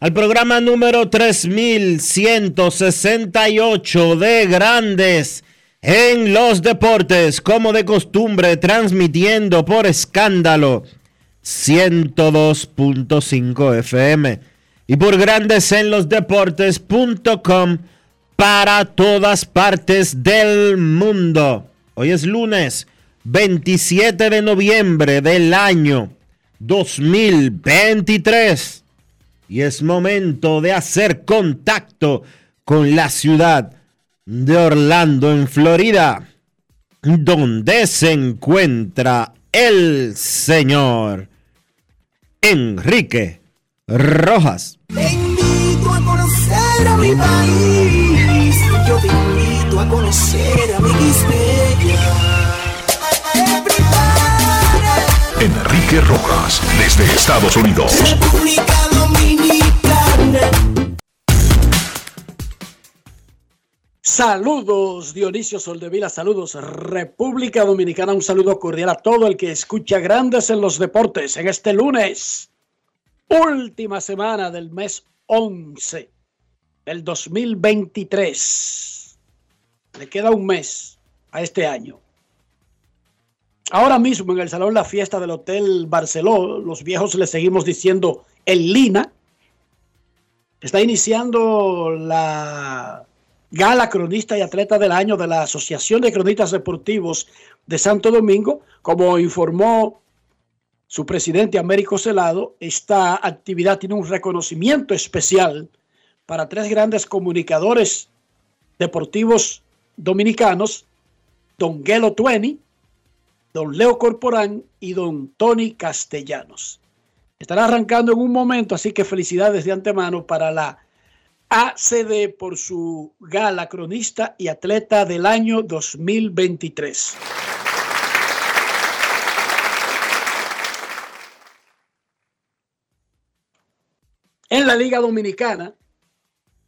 al programa número 3168 de Grandes en los Deportes, como de costumbre, transmitiendo por escándalo 102.5 FM y por Grandes en los Deportes.com para todas partes del mundo. Hoy es lunes. 27 de noviembre del año 2023. Y es momento de hacer contacto con la ciudad de Orlando, en Florida, donde se encuentra el señor Enrique Rojas. Te invito a conocer a mi país. Yo te invito a conocer a mi. Enrique Rojas, desde Estados Unidos. República Dominicana. Saludos Dionisio Soldevila, saludos República Dominicana, un saludo cordial a todo el que escucha Grandes en los Deportes en este lunes, última semana del mes 11 del 2023. Le queda un mes a este año. Ahora mismo en el Salón La Fiesta del Hotel Barceló, los viejos le seguimos diciendo el Lina, está iniciando la gala cronista y atleta del año de la Asociación de Cronistas Deportivos de Santo Domingo. Como informó su presidente Américo Celado, esta actividad tiene un reconocimiento especial para tres grandes comunicadores deportivos dominicanos, Don Gelo Tueni, Don Leo Corporán y Don Tony Castellanos. Estará arrancando en un momento, así que felicidades de antemano para la ACD por su gala cronista y atleta del año 2023. En la Liga Dominicana,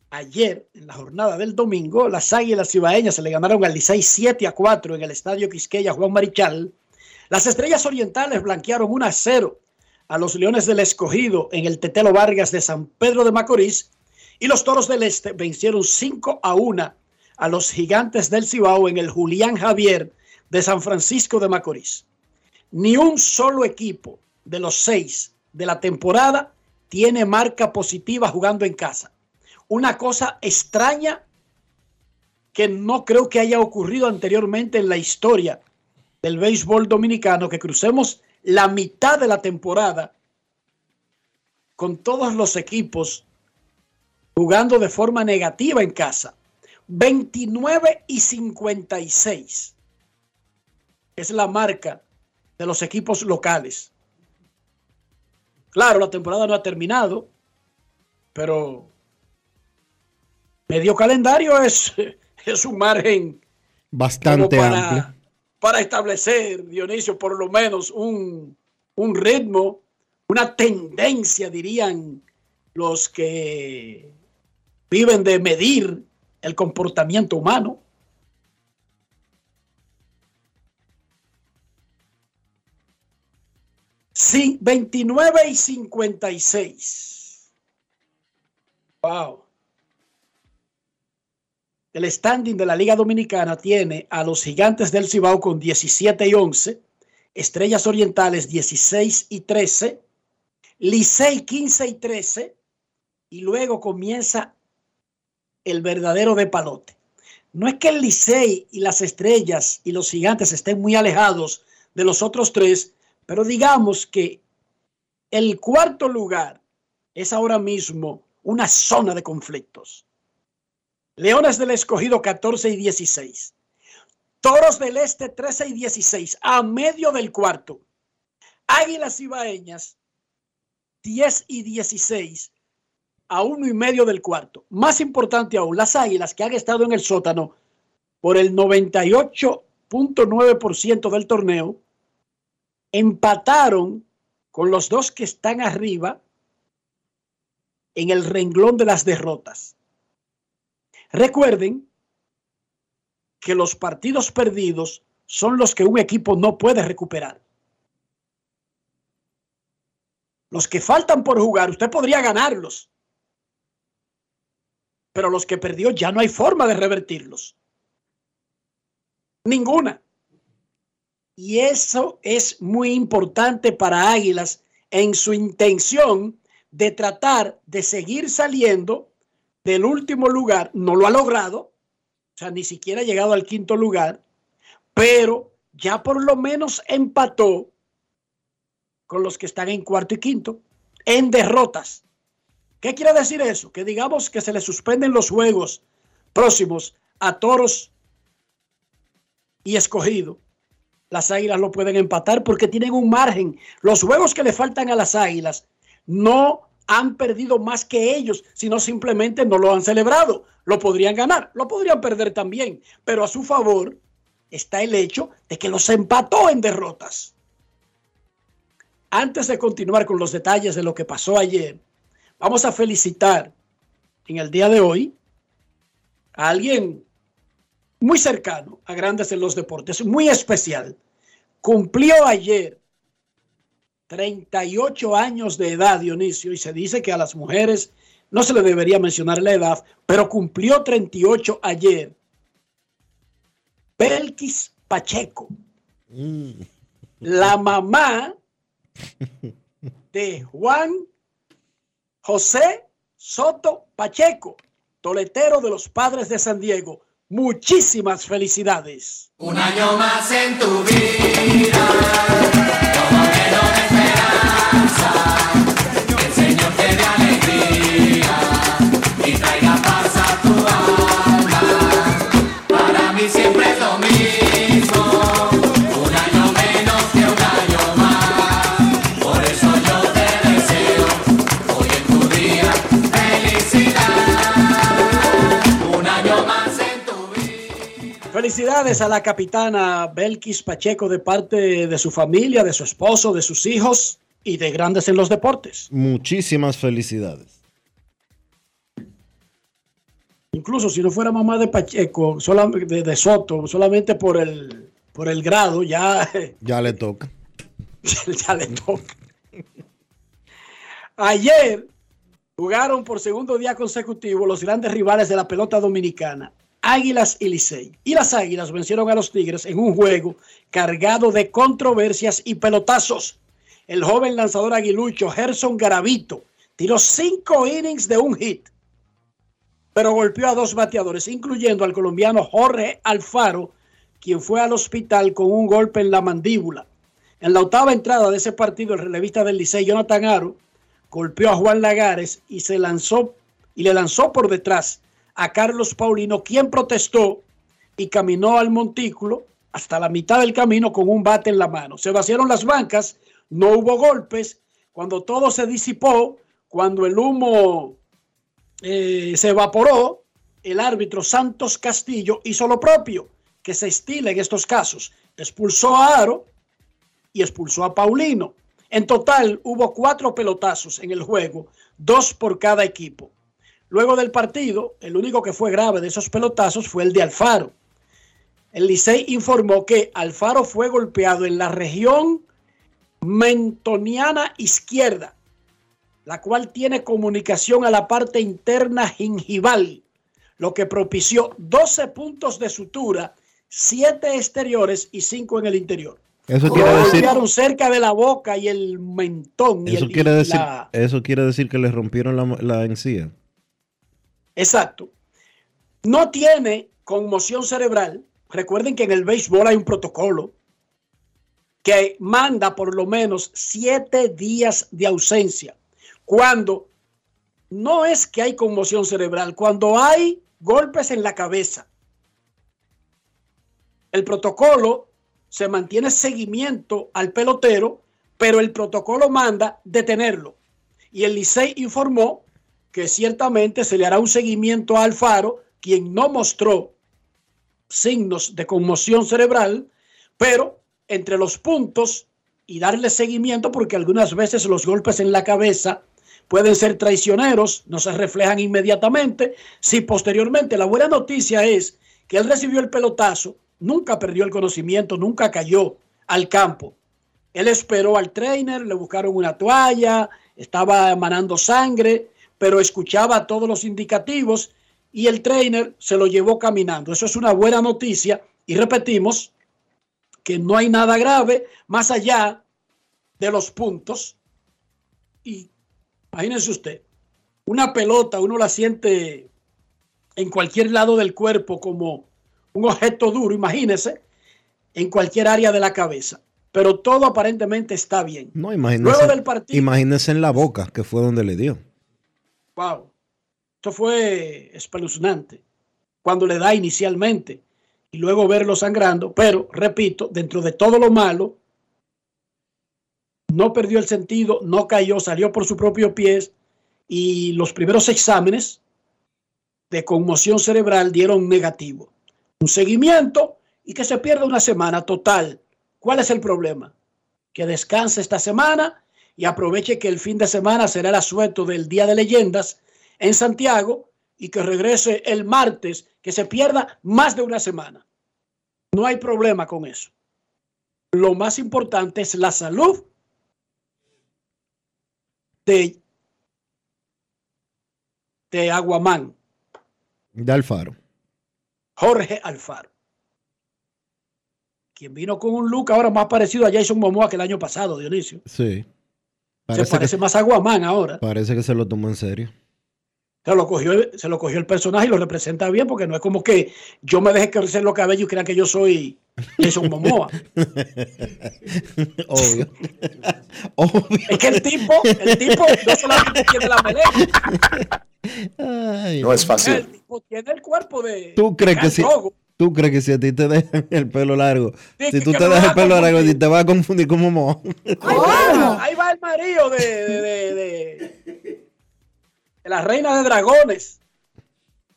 ayer, en la jornada del domingo, las Águilas Ibaeñas se le ganaron al Licey 7 a 4 en el Estadio Quisqueya Juan Marichal. Las Estrellas Orientales blanquearon 1 a 0 a los Leones del Escogido en el Tetelo Vargas de San Pedro de Macorís y los Toros del Este vencieron 5 a 1 a los Gigantes del Cibao en el Julián Javier de San Francisco de Macorís. Ni un solo equipo de los seis de la temporada tiene marca positiva jugando en casa. Una cosa extraña que no creo que haya ocurrido anteriormente en la historia del béisbol dominicano, que crucemos la mitad de la temporada con todos los equipos jugando de forma negativa en casa. 29 y 56 es la marca de los equipos locales. Claro, la temporada no ha terminado, pero medio calendario es, es un margen Bastante para amplio. Para establecer, Dionisio, por lo menos un, un ritmo, una tendencia, dirían los que viven de medir el comportamiento humano. Sí, 29 y 56. Wow. El standing de la Liga Dominicana tiene a los gigantes del Cibao con 17 y 11, Estrellas Orientales 16 y 13, Licey 15 y 13, y luego comienza el verdadero de palote. No es que el Licey y las Estrellas y los gigantes estén muy alejados de los otros tres, pero digamos que el cuarto lugar es ahora mismo una zona de conflictos. Leones del Escogido 14 y 16. Toros del Este 13 y 16, a medio del cuarto. Águilas Ibaeñas 10 y 16, a uno y medio del cuarto. Más importante aún, las Águilas que han estado en el sótano por el 98.9% del torneo, empataron con los dos que están arriba en el renglón de las derrotas. Recuerden que los partidos perdidos son los que un equipo no puede recuperar. Los que faltan por jugar, usted podría ganarlos, pero los que perdió ya no hay forma de revertirlos. Ninguna. Y eso es muy importante para Águilas en su intención de tratar de seguir saliendo del último lugar. No lo ha logrado, o sea, ni siquiera ha llegado al quinto lugar, pero ya por lo menos empató con los que están en cuarto y quinto en derrotas. ¿Qué quiere decir eso? Que digamos que se le suspenden los juegos próximos a toros y escogido las águilas lo pueden empatar porque tienen un margen. Los juegos que le faltan a las águilas no han perdido más que ellos, sino simplemente no lo han celebrado. Lo podrían ganar, lo podrían perder también, pero a su favor está el hecho de que los empató en derrotas. Antes de continuar con los detalles de lo que pasó ayer, vamos a felicitar en el día de hoy a alguien muy cercano a Grandes en los Deportes, muy especial. Cumplió ayer 38 años de edad, Dionisio, y se dice que a las mujeres no se le debería mencionar la edad, pero cumplió 38 ayer. Belkis Pacheco, la mamá de Juan José Soto Pacheco, toletero de los padres de San Diego. Muchísimas felicidades. Un año más en tu vida, Felicidades a la capitana Belkis Pacheco de parte de su familia, de su esposo, de sus hijos y de grandes en los deportes. Muchísimas felicidades. Incluso si no fuera mamá de Pacheco, de Soto, solamente por el, por el grado, ya, Ya le toca. ya le toca. Ayer jugaron por segundo día consecutivo los grandes rivales de la pelota dominicana, Águilas y Licey. Y las Águilas vencieron a los Tigres en un juego cargado de controversias y pelotazos. El joven lanzador aguilucho Gerson Garavito tiró cinco innings de un hit, pero golpeó a dos bateadores, incluyendo al colombiano Jorge Alfaro, quien fue al hospital con un golpe en la mandíbula. En la octava entrada de ese partido, el relevista del Licey, Jonathan Aro, golpeó a Juan Lagares y se lanzó y le lanzó por detrás a Carlos Paulino, quien protestó y caminó al montículo hasta la mitad del camino con un bate en la mano. Se vaciaron las bancas, no hubo golpes. Cuando todo se disipó, cuando el humo eh, se evaporó, el árbitro Santos Castillo hizo lo propio que se estila en estos casos. expulsó a Aro y expulsó a Paulino. En total hubo cuatro pelotazos en el juego, dos por cada equipo. Luego del partido, el único que fue grave de esos pelotazos fue el de Alfaro. El Licey informó que Alfaro fue golpeado en la región mentoniana izquierda, la cual tiene comunicación a la parte interna gingival, lo que propició 12 puntos de sutura, 7 exteriores y 5 en el interior. Eso Lo quiere decir, golpearon cerca de la boca y el mentón. y eso el- quiere decir, la- eso quiere decir que le rompieron la, la encía. Exacto. No tiene conmoción cerebral. Recuerden que en el béisbol hay un protocolo que manda por lo menos siete días de ausencia. Cuando no es que hay conmoción cerebral, cuando hay golpes en la cabeza. El protocolo se mantiene seguimiento al pelotero, pero el protocolo manda detenerlo. Y el Licey informó que ciertamente se le hará un seguimiento a Alfaro, quien no mostró signos de conmoción cerebral, pero entre los puntos y darle seguimiento, porque algunas veces los golpes en la cabeza pueden ser traicioneros, no se reflejan inmediatamente. Si posteriormente la buena noticia es que él recibió el pelotazo, nunca perdió el conocimiento, nunca cayó al campo. Él esperó al trainer, le buscaron una toalla, estaba emanando sangre, pero escuchaba todos los indicativos y el trainer se lo llevó caminando. Eso es una buena noticia y repetimos que no hay nada grave más allá de los puntos. Y imagínense usted, una pelota uno la siente en cualquier lado del cuerpo como un objeto duro, imagínese, en cualquier área de la cabeza. Pero todo aparentemente está bien. No, imagínese, Luego del partido. imagínese en la boca, que fue donde le dio. Wow. Esto fue espeluznante cuando le da inicialmente y luego verlo sangrando, pero repito, dentro de todo lo malo, no perdió el sentido, no cayó, salió por su propio pies y los primeros exámenes de conmoción cerebral dieron negativo. Un seguimiento y que se pierda una semana total. ¿Cuál es el problema? Que descanse esta semana y aproveche que el fin de semana será el asueto del Día de Leyendas en Santiago y que regrese el martes, que se pierda más de una semana. No hay problema con eso. Lo más importante es la salud de, de Aguamán, De Alfaro. Jorge Alfaro. Quien vino con un look ahora más parecido a Jason Momoa que el año pasado, Dionisio. Sí. Se Parece, que, más a Aguamán ahora. parece que se lo tomó en serio. Se lo, cogió, el- se lo cogió el personaje y lo representa bien, porque no es como que yo me deje crecer los cabellos y crean que yo soy Jason Momoa. Obvio. Obvio. Es que el tipo, el tipo no solamente tiene la melena, Ay, No es fácil. el tipo tiene el cuerpo de. ¿Tú crees que si. Tú crees que si a ti te dejan el pelo largo, Sí, si tú te dejas el pelo largo, si te vas a confundir como mo. Ahí, va, ahí va el marido de, de, de, de- de la reina de dragones.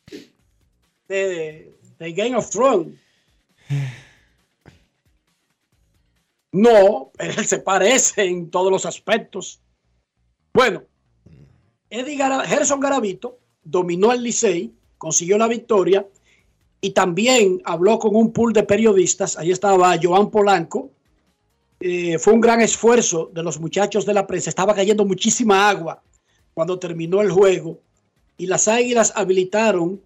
De, de, de Game of Thrones. No, pero él se parece en todos los aspectos. Bueno, Eddie Gara- Gerson Garavito dominó al Licey, consiguió la victoria y también habló con un pool de periodistas. Ahí estaba Joan Polanco, eh, fue un gran esfuerzo de los muchachos de la prensa. Estaba cayendo muchísima agua cuando terminó el juego y las águilas habilitaron,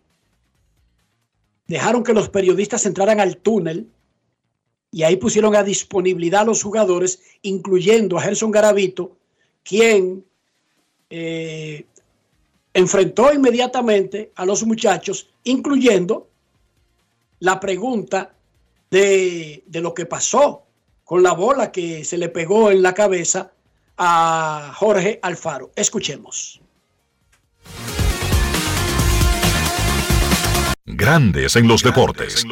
dejaron que los periodistas entraran al túnel y ahí pusieron a disponibilidad a los jugadores, incluyendo a Gerson Garavito, quien eh, enfrentó inmediatamente a los muchachos, incluyendo la pregunta de, de lo que pasó con la bola que se le pegó en la cabeza a Jorge Alfaro. Escuchemos. Grandes en los deportes.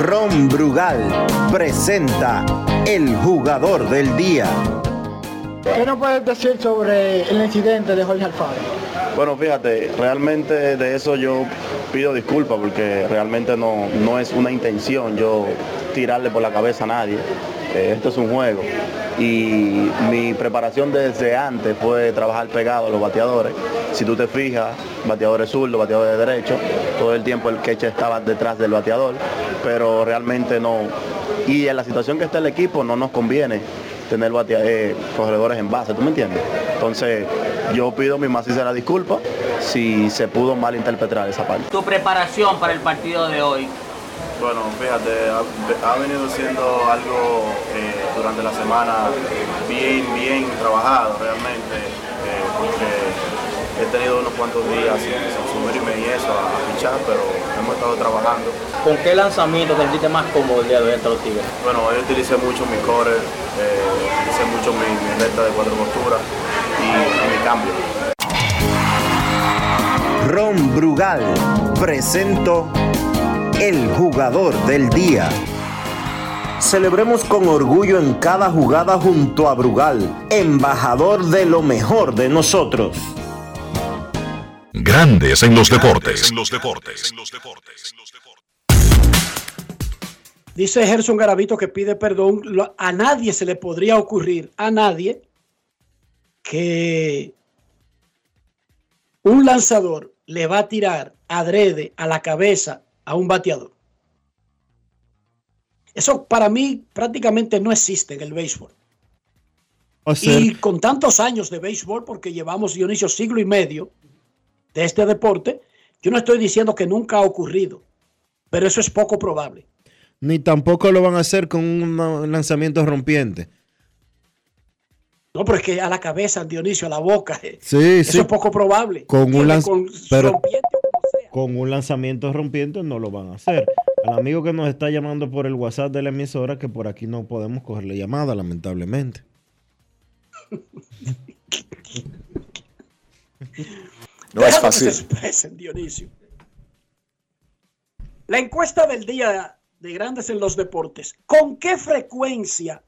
Ron Brugal presenta el jugador del día. ¿Qué nos puedes decir sobre el incidente de Jorge Alfaro? Bueno, fíjate, realmente de eso yo pido disculpas porque realmente no, no es una intención yo tirarle por la cabeza a nadie. Eh, esto es un juego. Y mi preparación desde antes fue trabajar pegado a los bateadores. Si tú te fijas, bateadores zurdos, bateadores de derecho, todo el tiempo el queche estaba detrás del bateador, pero realmente no. Y en la situación que está el equipo no nos conviene tener batea- eh, corredores en base, ¿tú me entiendes? Entonces yo pido mi más sincera disculpa si se pudo malinterpretar esa parte. Tu preparación para el partido de hoy. Bueno, fíjate, ha, ha venido siendo algo eh, durante la semana bien, bien trabajado realmente, eh, porque he tenido unos cuantos días sin, subirme y eso a, fichar, pero hemos estado trabajando. ¿Con qué lanzamiento te sentiste más cómodo el día de hoy ante los Tigres? Bueno, hoy utilicé mucho mi core, eh, utilicé mucho mi, mi recta de cuatro posturas y, y mi cambio. Ron Brugal presento el jugador del día. Celebremos con orgullo en cada jugada junto a Brugal, embajador de lo mejor de nosotros. Grandes en los deportes. En los deportes. Dice Gerson Garavito que pide perdón. A nadie se le podría ocurrir, a nadie, que un lanzador le va a tirar adrede a la cabeza a un bateador. Eso para mí prácticamente no existe en el béisbol. O sea, Y con tantos años de béisbol, porque llevamos Dionisio siglo y medio de este deporte, yo no estoy diciendo que nunca ha ocurrido, pero eso es poco probable. ni tampoco lo van a hacer con un un lanzamiento rompiente. No, pero es que a la cabeza, Dionisio, a la boca, eh, Sí, eso sí. es poco probable. Con un lanz- con pero- rompiente o como sea. Con un lanzamiento rompiente no lo van a hacer. Al amigo que nos está llamando por el WhatsApp de la emisora, que por aquí no podemos cogerle llamada, lamentablemente. No es Déjalo que fácil. se expresen, Dionisio. La encuesta del día de Grandes en los Deportes. ¿Con qué frecuencia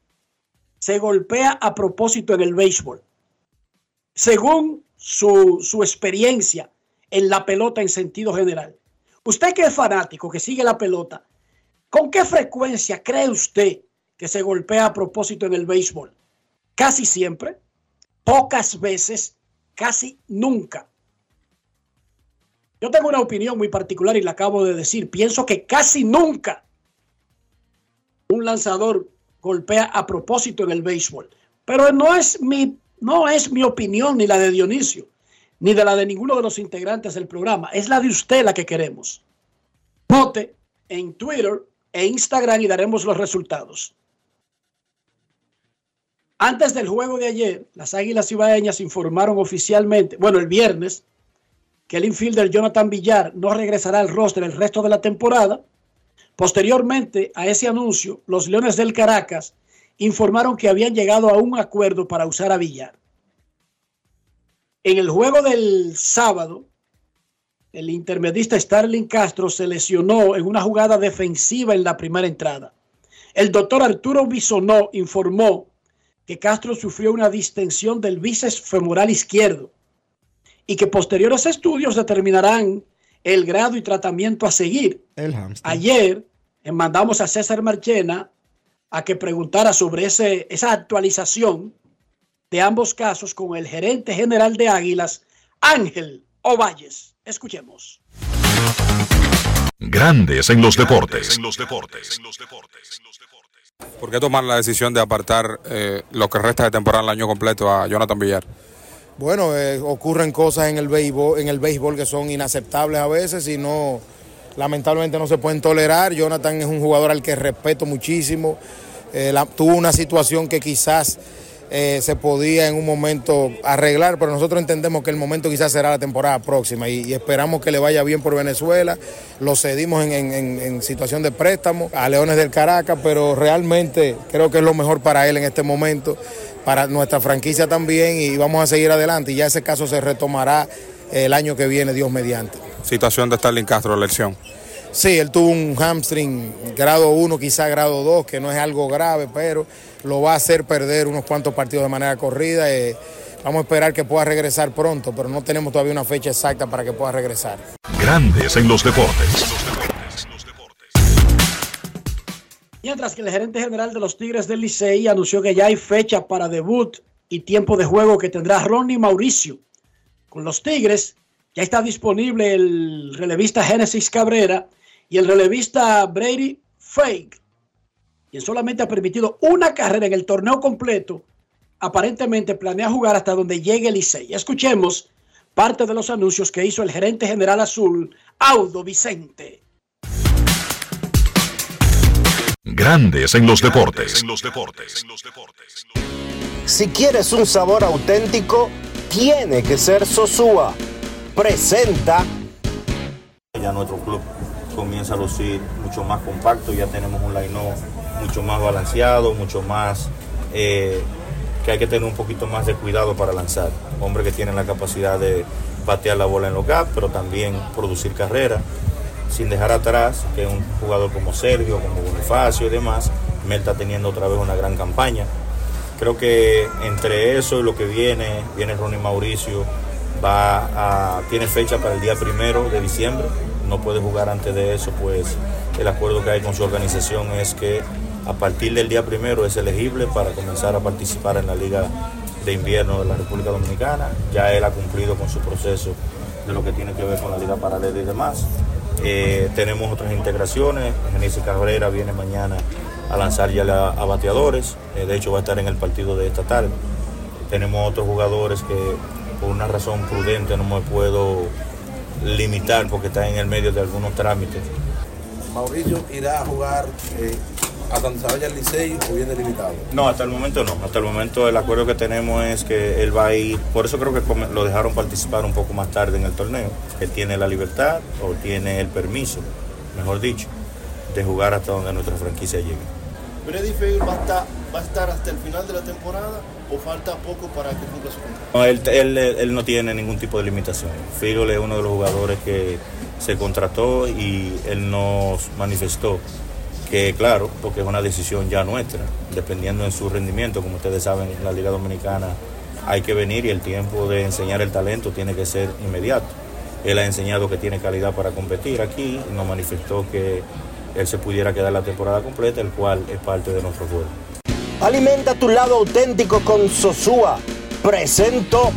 se golpea a propósito en el béisbol? Según su, su experiencia en la pelota en sentido general. Usted que es fanático, que sigue la pelota, ¿con qué frecuencia cree usted que se golpea a propósito en el béisbol? Casi siempre, pocas veces, casi nunca. Yo tengo una opinión muy particular y la acabo de decir. Pienso que casi nunca un lanzador golpea a propósito en el béisbol. Pero no es mi, no es mi opinión ni la de Dionisio, ni de la de ninguno de los integrantes del programa. Es la de usted la que queremos. Vote en Twitter e Instagram y daremos los resultados. Antes del juego de ayer, las Águilas Ibaeñas informaron oficialmente, bueno, el viernes, que el infielder Jonathan Villar no regresará al roster el resto de la temporada. Posteriormente a ese anuncio, los Leones del Caracas informaron que habían llegado a un acuerdo para usar a Villar. En el juego del sábado, el intermedista Starling Castro se lesionó en una jugada defensiva en la primera entrada. El doctor Arturo Bisonó informó que Castro sufrió una distensión del bíceps femoral izquierdo y que posteriores estudios determinarán el grado y tratamiento a seguir. El hamster. Ayer eh, mandamos a César Marchena a que preguntara sobre ese, esa actualización de ambos casos con el gerente general de Águilas, Ángel Ovalles. Escuchemos. Grandes en los deportes. En los deportes. ¿Por qué tomar la decisión de apartar eh, lo que resta de temporada el año completo a Jonathan Villar? Bueno, eh, ocurren cosas en el béisbol, en el béisbol que son inaceptables a veces y no, lamentablemente no se pueden tolerar. Jonathan es un jugador al que respeto muchísimo. Eh, tuvo una situación que quizás eh, se podía en un momento arreglar, pero nosotros entendemos que el momento quizás será la temporada próxima y, esperamos que le vaya bien por Venezuela. Lo cedimos en, en- situación de préstamo a Leones del Caracas, pero realmente creo que es lo mejor para él en este momento, para nuestra franquicia también y vamos a seguir adelante y ya ese caso se retomará el año que viene, Dios mediante. Situación de Starling Castro, la lesión. Sí, él tuvo un hamstring grado 1, quizá grado 2, que no es algo grave, pero lo va a hacer perder unos cuantos partidos de manera corrida. eh, Vamos a esperar que pueda regresar pronto, pero no tenemos todavía una fecha exacta para que pueda regresar. Grandes en los deportes. Mientras que el gerente general de los Tigres del Licey anunció que ya hay fecha para debut y tiempo de juego que tendrá Ronnie Mauricio. Con los Tigres ya está disponible el relevista Génesis Cabrera y el relevista Brady Fake, quien solamente ha permitido una carrera en el torneo completo. Aparentemente planea jugar hasta donde llegue el Licey. Escuchemos parte de los anuncios que hizo el gerente general azul, Audo Vicente. Grandes en los deportes. Si quieres un sabor auténtico, tiene que ser Sosúa. Presenta Ya nuestro club comienza a lucir mucho más compacto, ya tenemos un line mucho más balanceado, mucho más eh, que hay que tener un poquito más de cuidado para lanzar. Hombre que tiene la capacidad de batear la bola en los gaps, pero también producir carrera, sin dejar atrás que un jugador como Sergio, como Bonifacio y demás, Mel está teniendo otra vez una gran campaña. Creo que entre eso y lo que viene, viene Ronnie Mauricio, va a, tiene fecha para el día primero de diciembre, no puede jugar antes de eso, pues el acuerdo que hay con su organización es que a partir del día primero es elegible para comenzar a participar en la Liga de Invierno de la República Dominicana. Ya él ha cumplido con su proceso de lo que tiene que ver con la Liga Paralela y demás. Eh, tenemos otras integraciones. Genesis Cabrera viene mañana a lanzar ya a bateadores. Eh, de hecho, va a estar en el partido de esta tarde. Tenemos otros jugadores que por una razón prudente no me puedo limitar porque están en el medio de algunos trámites. Mauricio irá a jugar eh, a donde se vaya el Licey o bien delimitado. No, hasta el momento no. Hasta el momento el acuerdo que tenemos es que él va a ir. Por eso creo que lo dejaron participar un poco más tarde en el torneo. Él tiene la libertad o tiene el permiso, mejor dicho, de jugar hasta donde nuestra franquicia llegue. Brady Fair va a, estar, va a estar hasta el final de la temporada o falta poco para que cumpla su contrato. No, él, no tiene ningún tipo de limitación. Figol es uno de los jugadores que se contrató y él nos manifestó que, claro, porque es una decisión ya nuestra, dependiendo de su rendimiento, como ustedes saben, en la Liga Dominicana hay que venir y el tiempo de enseñar el talento tiene que ser inmediato. Él ha enseñado que tiene calidad para competir aquí nos manifestó que él se pudiera quedar la temporada completa, el cual es parte de nuestro juego. Alimenta tu lado auténtico con Sosúa. Presento.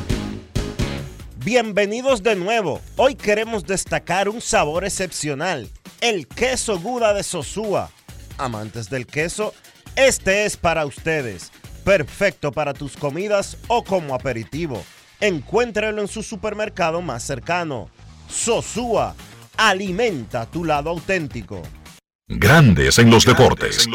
Bienvenidos de nuevo. Hoy queremos destacar un sabor excepcional, el queso Guda de Sosúa. Amantes del queso, este es para ustedes. Perfecto para tus comidas o como aperitivo. Encuéntralo en su supermercado más cercano. Sosúa, alimenta tu lado auténtico. Grandes en los deportes.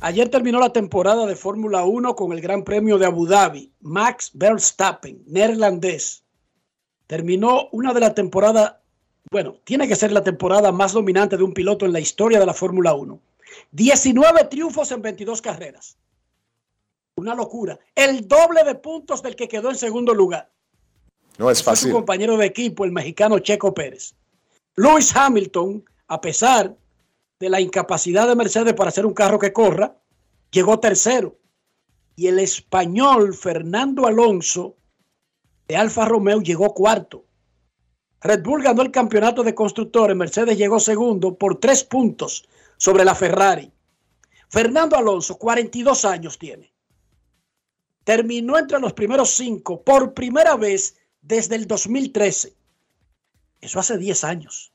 Ayer terminó la temporada de Fórmula 1 con el Gran Premio de Abu Dhabi. Max Verstappen, neerlandés, terminó una de la temporada, bueno, tiene que ser la temporada más dominante de un piloto en la historia de la Fórmula 1. 19 triunfos en 22 carreras. Una locura. El doble de puntos del que quedó en segundo lugar. No es Fue fácil. su compañero de equipo, el mexicano Checo Pérez. Lewis Hamilton, a pesar de la incapacidad de Mercedes para hacer un carro que corra, llegó tercero. Y el español Fernando Alonso de Alfa Romeo llegó cuarto. Red Bull ganó el campeonato de constructores, Mercedes llegó segundo por tres puntos sobre la Ferrari. Fernando Alonso, 42 años tiene. Terminó entre los primeros cinco por primera vez desde el 2013. Eso hace 10 años.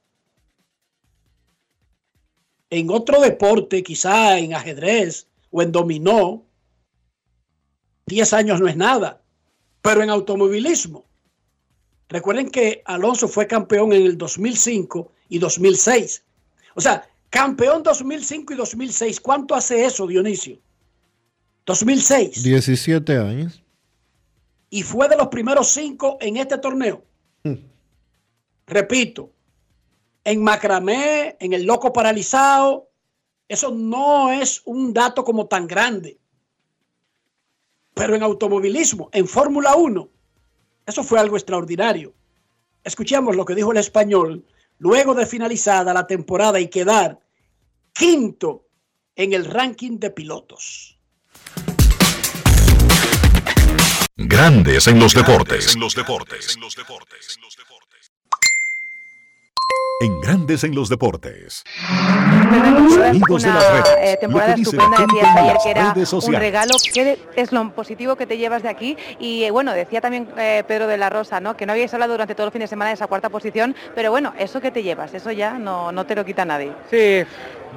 En otro deporte, quizá en ajedrez o en dominó, 10 años no es nada. Pero en automovilismo, recuerden que Alonso fue campeón en el 2005 y 2006. O sea, campeón 2005 y 2006. ¿Cuánto hace eso, Dionisio? 2006. 17 años. Y fue de los primeros cinco en este torneo. Repito, en macramé, en el loco paralizado, eso no es un dato como tan grande. Pero en automovilismo, en Fórmula 1, eso fue algo extraordinario. Escuchemos lo que dijo el español luego de finalizada la temporada y quedar quinto en el ranking de pilotos. Grandes en los deportes. En los deportes. En Grandes en los deportes. De una eh, temporada estupenda. en ayer que era un regalo. ¿Qué es lo positivo que te llevas de aquí? Y eh, bueno, decía también eh, Pedro de la Rosa, ¿no? Que no habíais hablado durante todo el fin de semana de esa cuarta posición, pero bueno, eso que te llevas, eso ya no, no te lo quita nadie. Sí,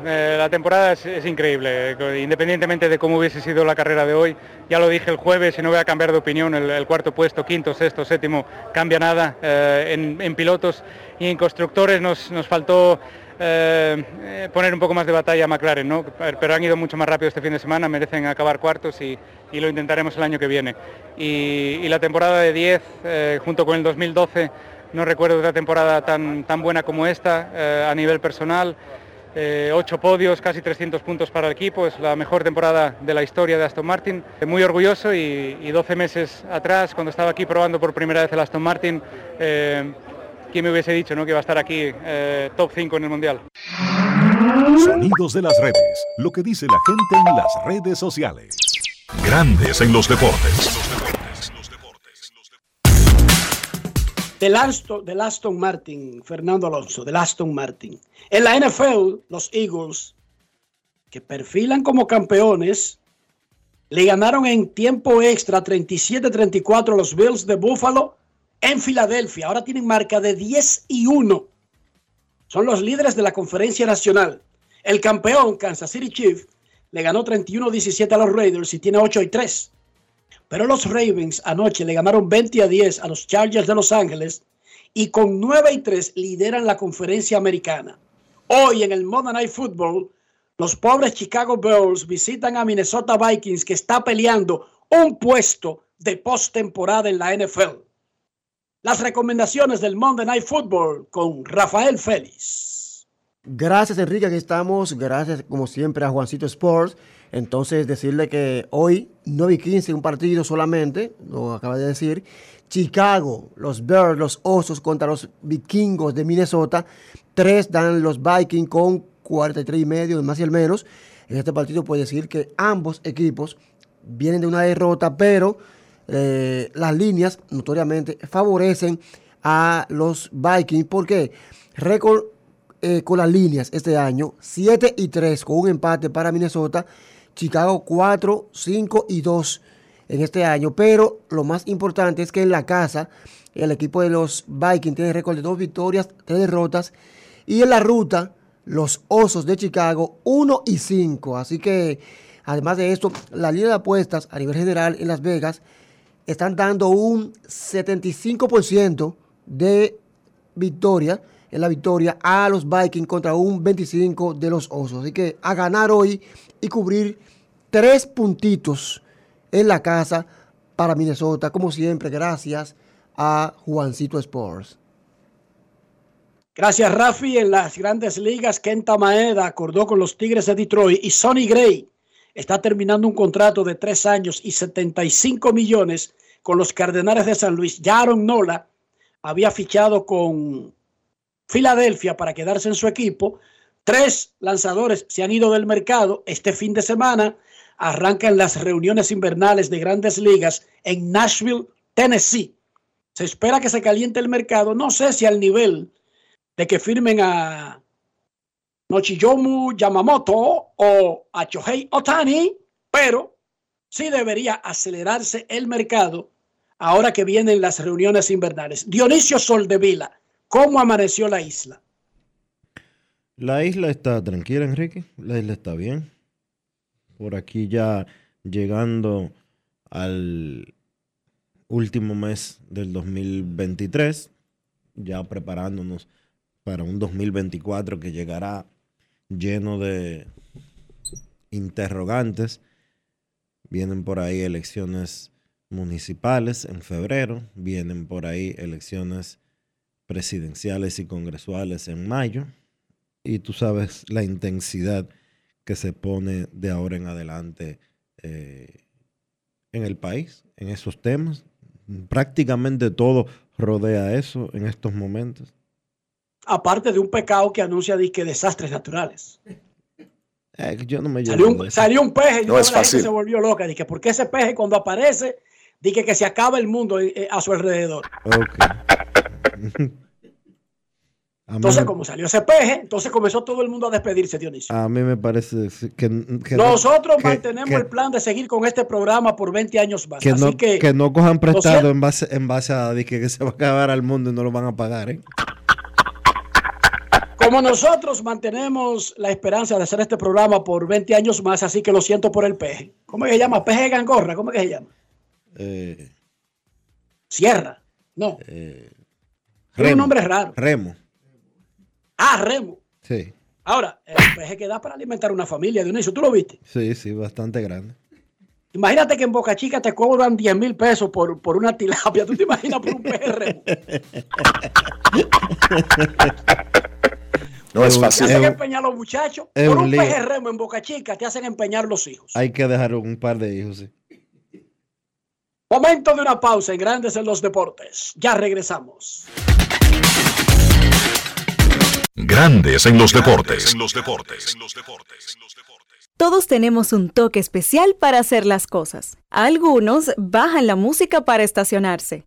eh, la temporada es, increíble, independientemente de cómo hubiese sido la carrera de hoy, ya lo dije el jueves y no voy a cambiar de opinión, el, cuarto puesto, quinto, sexto, séptimo, cambia nada, eh, en, pilotos y en constructores nos, nos faltó eh, poner un poco más de batalla a McLaren, ¿no? pero han ido mucho más rápido este fin de semana, merecen acabar cuartos y, lo intentaremos el año que viene. Y, la temporada de 10, eh, junto con el 2012, no recuerdo otra temporada tan, tan buena como esta a nivel personal. Eh, ocho podios, casi 300 puntos para el equipo, es la mejor temporada de la historia de Aston Martin. Eh, Muy orgulloso y, y 12 meses atrás, cuando estaba aquí probando por primera vez el Aston Martin, eh, ¿quién me hubiese dicho ¿no? que iba a estar aquí eh, top 5 en el Mundial? Sonidos de las redes. Lo que dice la gente en las redes sociales. Grandes en los deportes. Del Aston, del Aston Martin, Fernando Alonso, del Aston Martin. En la NFL, los Eagles, que perfilan como campeones, le ganaron en tiempo extra 37-34 a los Bills de Buffalo en Filadelfia. Ahora tienen marca de 10 y 1. Son los líderes de la conferencia nacional. El campeón, Kansas City Chiefs, le ganó 31-17 a los Raiders y tiene 8 y 3. Pero los Ravens anoche le ganaron 20 a 10 a los Chargers de Los Ángeles y con 9 y 3 lideran la conferencia americana. Hoy en el Monday Night Football, los pobres Chicago Bears visitan a Minnesota Vikings que está peleando un puesto de postemporada en la NFL. Las recomendaciones del Monday Night Football con Rafael Félix. Gracias Enrique, aquí estamos. Gracias como siempre a Juancito Sports. Entonces decirle que hoy 9 y 15 un partido solamente, lo acaba de decir. Chicago, los Bears, los Osos contra los Vikingos de Minnesota. Tres dan los Vikings con 43 y medio, más y el menos. En este partido puede decir que ambos equipos vienen de una derrota, pero eh, las líneas notoriamente favorecen a los Vikings. ¿Por qué? Récord eh, con las líneas este año, 7 y 3 con un empate para Minnesota, Chicago 4, 5 y 2 en este año, pero lo más importante es que en la casa el equipo de los Vikings tiene récord de 2 victorias, 3 derrotas. Y en la ruta los Osos de Chicago 1 y 5, así que además de esto, la línea de apuestas a nivel general en Las Vegas están dando un 75% de victoria en la victoria a los Vikings contra un 25 de los Osos. Así que a ganar hoy y cubrir tres puntitos en la casa para Minnesota, como siempre, gracias a Juancito Sports. Gracias, Rafi. En las grandes ligas, Kenta Maeda acordó con los Tigres de Detroit y Sonny Gray está terminando un contrato de tres años y 75 millones con los Cardenales de San Luis. Ya Aaron Nola había fichado con Filadelfia para quedarse en su equipo. Tres lanzadores se han ido del mercado. Este fin de semana arrancan las reuniones invernales de grandes ligas en Nashville, Tennessee. Se espera que se caliente el mercado. No sé si al nivel de que firmen a Nochiyomu Yamamoto o a Chohei Otani, pero sí debería acelerarse el mercado ahora que vienen las reuniones invernales. Dionisio Soldevila, ¿cómo amaneció la isla? La isla está tranquila, Enrique. La isla está bien. Por aquí ya llegando al último mes del 2023, ya preparándonos para un 2024 que llegará lleno de interrogantes. Vienen por ahí elecciones municipales en febrero, vienen por ahí elecciones presidenciales y congresuales en mayo, y tú sabes la intensidad que se pone de ahora en adelante eh, en el país, en esos temas. Prácticamente todo rodea eso en estos momentos. Aparte de un pecado que anuncia disque desastres naturales. Eh, yo no me Salió un, salió peje y No es la gente fácil. se volvió loca. Dije, ¿por qué ese peje cuando aparece Dije que se acaba el mundo eh, a su alrededor. Mí, Entonces, me- como salió ese peje, entonces comenzó todo el mundo a despedirse, Dionisio. a mí me parece que, que no- Nosotros que- mantenemos que- el plan de seguir con este programa por 20 años más. que Así no, que, que no cojan prestado en base, en base a que, que se va a acabar al mundo y no lo van a pagar, ¿eh? como nosotros mantenemos la esperanza de hacer este programa por 20 años más, así que lo siento por el peje. ¿Cómo que se llama? Peje de Gangorra, ¿cómo es que se llama? Eh, Sierra. No, eh, tiene un nombre raro. Remo, Ah, Remo. sí, Ahora, el peje que da para alimentar una familia, Dionisio, ¿tú lo viste? sí, sí, bastante grande. Imagínate que en Boca Chica te cobran 10 mil pesos por, por una tilapia. ¿Tú te imaginas por un peje Remo? No es Te fácil. hacen Es un- empeñar los muchachos. Por un un lío. peje Remo en Boca Chica te hacen empeñar los hijos. Hay que dejar un par de hijos, sí. Momento de una pausa en Grandes en los Deportes. Ya regresamos. Grandes en los deportes. En los deportes. Todos tenemos un toque especial para hacer las cosas. Algunos bajan la música para estacionarse.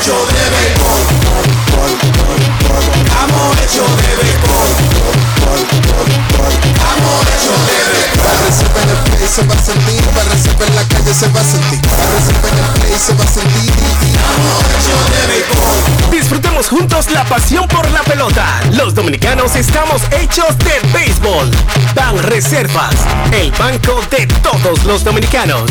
Hechos de béisbol. Estamos hechos de béisbol. Estamos hechos de béisbol. reserva en el play se va a sentir, reserva en la calle se va a sentir, reserva en el play se va a sentir. Disfrutemos juntos la pasión por la pelota. Los dominicanos estamos hechos de béisbol. Ban Reservas, el banco de todos los dominicanos.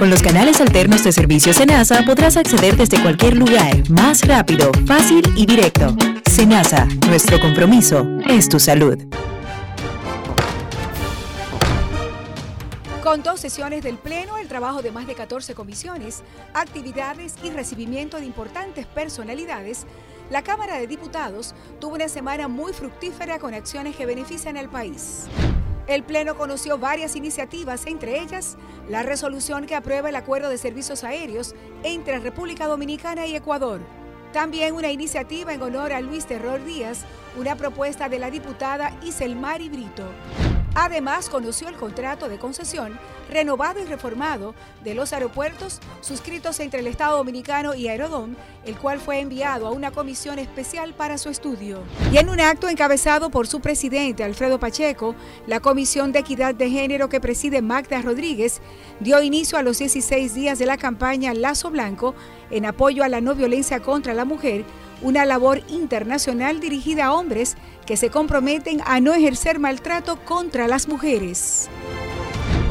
Con los canales alternos de servicio Senasa podrás acceder desde cualquier lugar, más rápido, fácil y directo. Senasa, nuestro compromiso es tu salud. Con dos sesiones del Pleno, el trabajo de más de 14 comisiones, actividades y recibimiento de importantes personalidades, la Cámara de Diputados tuvo una semana muy fructífera con acciones que benefician al país. El Pleno conoció varias iniciativas, entre ellas la resolución que aprueba el acuerdo de servicios aéreos entre República Dominicana y Ecuador. También una iniciativa en honor a Luis Terror Díaz, una propuesta de la diputada Iselmari Brito. Además, conoció el contrato de concesión renovado y reformado de los aeropuertos suscritos entre el Estado Dominicano y Aerodón, el cual fue enviado a una comisión especial para su estudio. Y en un acto encabezado por su presidente Alfredo Pacheco, la Comisión de Equidad de Género que preside Magda Rodríguez dio inicio a los 16 días de la campaña Lazo Blanco en apoyo a la no violencia contra la mujer una labor internacional dirigida a hombres que se comprometen a no ejercer maltrato contra las mujeres.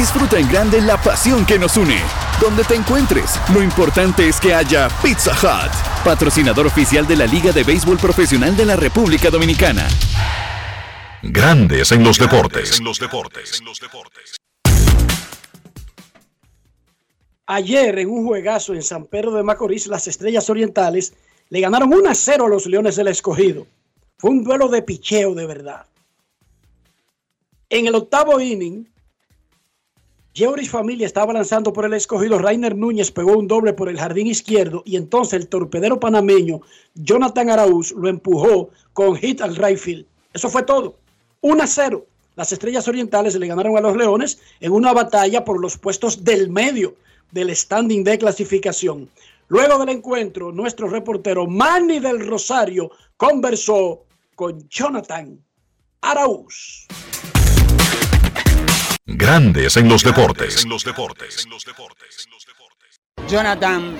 Disfruta en grande la pasión que nos une. Donde te encuentres, lo importante es que haya Pizza Hut, patrocinador oficial de la Liga de Béisbol Profesional de la República Dominicana. Grandes en los deportes. En los deportes. Ayer en un juegazo en San Pedro de Macorís, las Estrellas Orientales le ganaron 1 a 0 a los Leones del Escogido. Fue un duelo de picheo de verdad. En el octavo inning, Jeuris Familia estaba lanzando por el escogido. Rainer Núñez pegó un doble por el jardín izquierdo y entonces el torpedero panameño Jonathan Araúz lo empujó con hit al right. Eso fue todo. 1 a 0. Las estrellas orientales le ganaron a los Leones en una batalla por los puestos del medio del standing de clasificación. Luego del encuentro, nuestro reportero Manny del Rosario conversó con Jonathan Araúz. Grandes en los deportes. Jonathan,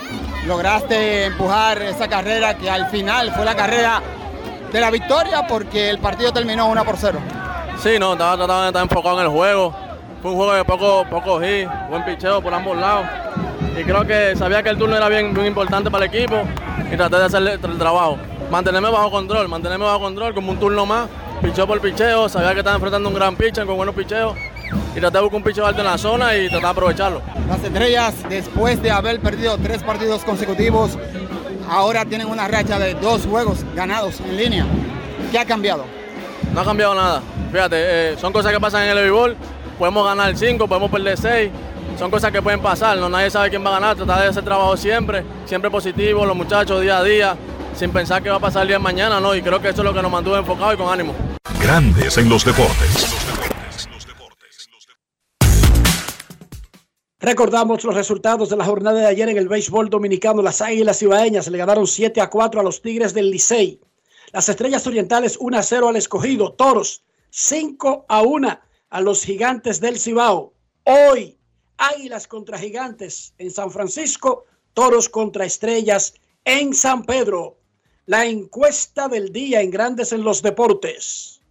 lograste empujar esa carrera que al final fue la carrera de la victoria porque el partido terminó 1 por 0. Sí, no, estaba tratando de estar enfocado en el juego. Fue un juego de poco, poco hit, buen picheo por ambos lados. Y creo que sabía que el turno era bien, bien importante para el equipo y traté de hacer el, el trabajo. Mantenerme bajo control, mantenerme bajo control como un turno más. Picheo por picheo, sabía que estaba enfrentando un gran pitcher con buenos picheos. Y traté de buscar un picheo alto en la zona y tratar de aprovecharlo. Las estrellas, después de haber perdido tres partidos consecutivos, ahora tienen una racha de dos juegos ganados en línea. ¿Qué ha cambiado? No ha cambiado nada. Fíjate, eh, son cosas que pasan en el béisbol. Podemos ganar 5, podemos perder 6. Son cosas que pueden pasar. No nadie sabe quién va a ganar. Tratar de hacer trabajo siempre, siempre positivo, los muchachos día a día, sin pensar que va a pasar el día de mañana, ¿no? Y creo que eso es lo que nos mantuvo enfocados y con ánimo. Grandes en los deportes. Recordamos los resultados de la jornada de ayer en el béisbol dominicano. Las Águilas Ibaeñas le ganaron 7 a 4 a los Tigres del Licey. Las Estrellas Orientales 1 a 0 al Escogido. Toros 5 a 1 a los Gigantes del Cibao. Hoy, Águilas contra Gigantes en San Francisco. Toros contra Estrellas en San Pedro. La encuesta del día en Grandes en los Deportes.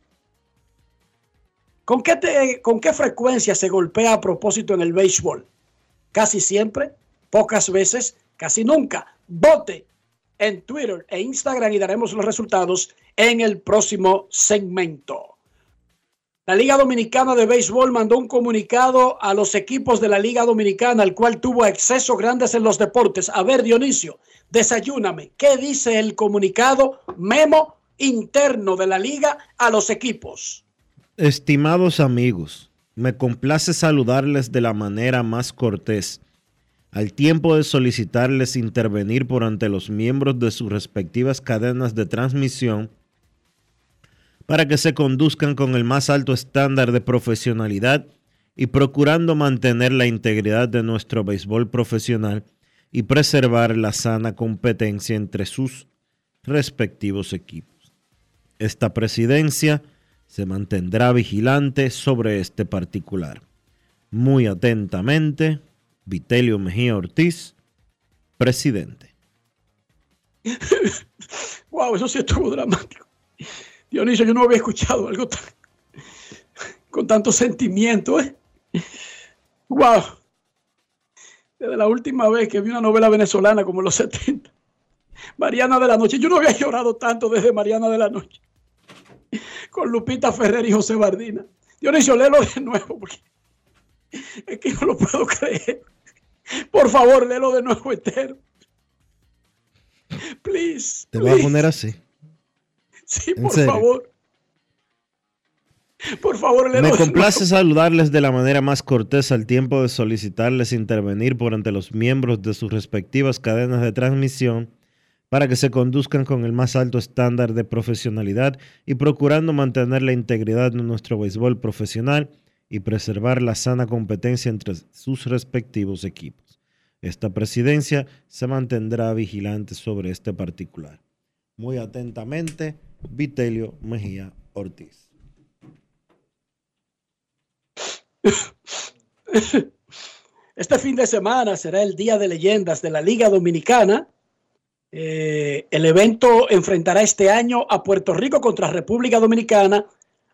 ¿Con qué, ¿Con qué frecuencia se golpea a propósito en el béisbol? Casi siempre, pocas veces, casi nunca. Vote en Twitter e Instagram y daremos los resultados en el próximo segmento. La Liga Dominicana de Béisbol mandó un comunicado a los equipos de la Liga Dominicana, al cual tuvo acceso grandes en los deportes. A ver, Dionisio, desayúname. ¿Qué dice el comunicado memo interno de la liga a los equipos? Estimados amigos, me complace saludarles de la manera más cortés, al tiempo de solicitarles intervenir por ante los miembros de sus respectivas cadenas de transmisión para que se conduzcan con el más alto estándar de profesionalidad y procurando mantener la integridad de nuestro béisbol profesional y preservar la sana competencia entre sus respectivos equipos. Esta presidencia se mantendrá vigilante sobre este particular. Muy atentamente, Vitelio Mejía Ortiz, presidente. Wow, eso sí estuvo dramático. Dionisio, yo no había escuchado algo tan- con tanto sentimiento, ¿eh? Wow. Desde la última vez que vi una novela venezolana como en los 70. Mariana de la Noche. Yo no había llorado tanto desde Mariana de la Noche. Con Lupita Ferrer y José Bardina. Dionisio, léelo de nuevo porque es que no lo puedo creer. Por favor, léelo de nuevo entero. Please. Te voy a poner así. Sí, ¿En por serio? favor. Por favor, léelo Me de complace nuevo. saludarles de la manera más cortés al tiempo de solicitarles intervenir por ante los miembros de sus respectivas cadenas de transmisión para que se conduzcan con el más alto estándar de profesionalidad y procurando mantener la integridad de nuestro béisbol profesional y preservar la sana competencia entre sus respectivos equipos. Esta presidencia se mantendrá vigilante sobre este particular. Muy atentamente, Vitelio Mejía Ortiz. Este fin de semana será el Día de Leyendas de la Liga Dominicana. Eh, el evento enfrentará este año a Puerto Rico contra República Dominicana.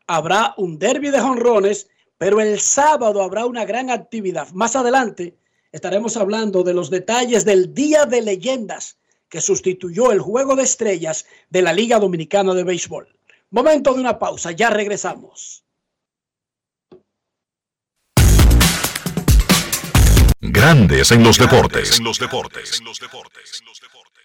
Habrá un derby de jonrones, pero el sábado habrá una gran actividad. Más adelante estaremos hablando de los detalles del Día de Leyendas que sustituyó el Juego de Estrellas de la Liga Dominicana de Béisbol. Momento de una pausa, ya regresamos. Grandes en los deportes.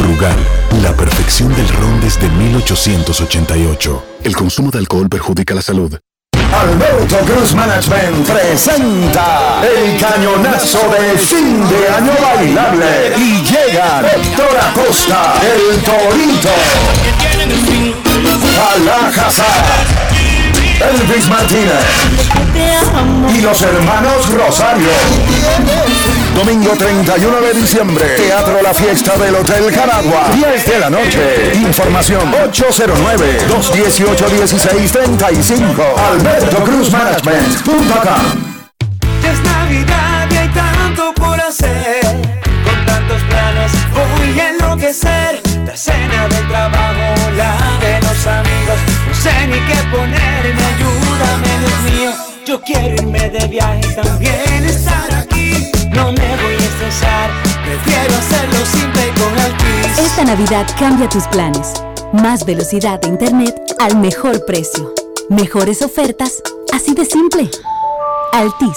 Brugal, la perfección del ron desde 1888. El consumo de alcohol perjudica la salud. Alberto Cruz Management presenta el cañonazo de fin de año bailable y llegan Héctor Acosta, el Torito, Alajazar, Elvis Martínez y los hermanos Rosario. Domingo 31 de diciembre, Teatro La Fiesta del Hotel Caragua, 10 de la noche. Información 809-218-1635. Alberto Cruz Management.com. Es Navidad y hay tanto por hacer. Con tantos planes voy a enloquecer. La cena del trabajo, la de los amigos. No sé ni qué ponerme, ayúdame, Dios mío. Yo quiero irme de viaje y también estar aquí. No me voy a estresar, prefiero hacerlo simple y con Altis. Esta Navidad cambia tus planes. Más velocidad de Internet al mejor precio. Mejores ofertas, así de simple. Altis.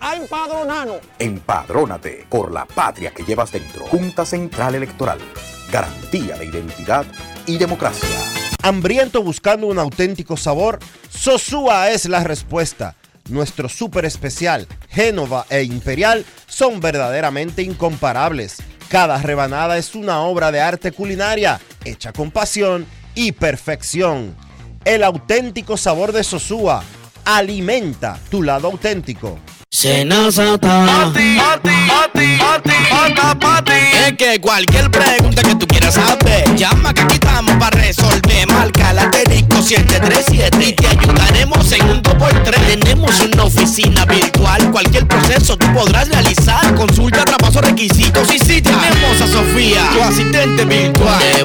a empadronarnos. Empadrónate por la patria que llevas dentro. Junta Central Electoral. Garantía de identidad y democracia. Hambriento buscando un auténtico sabor, Sosúa es la respuesta. Nuestro súper especial, Génova e Imperial, son verdaderamente incomparables. Cada rebanada es una obra de arte culinaria, hecha con pasión y perfección. El auténtico sabor de Sosúa alimenta tu lado auténtico. Senazata. Es que cualquier pregunta que tú quieras saber, llama que aquí estamos para resolver. Marca la disco 737 y te ayudaremos en un 2x3. Tenemos una oficina virtual, cualquier proceso tú podrás realizar. Consulta, traspaso, requisitos y si tenemos a Sofía, tu asistente virtual. Te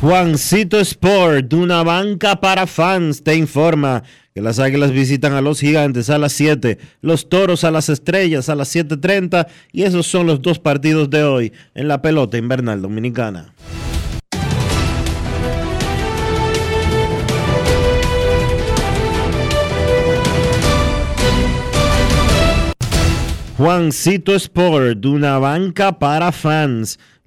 Juancito Sport, una banca para fans, te informa que las águilas visitan a los gigantes a las 7, los toros a las estrellas a las 7.30 y esos son los dos partidos de hoy en la pelota invernal dominicana. Juancito Sport, una banca para fans,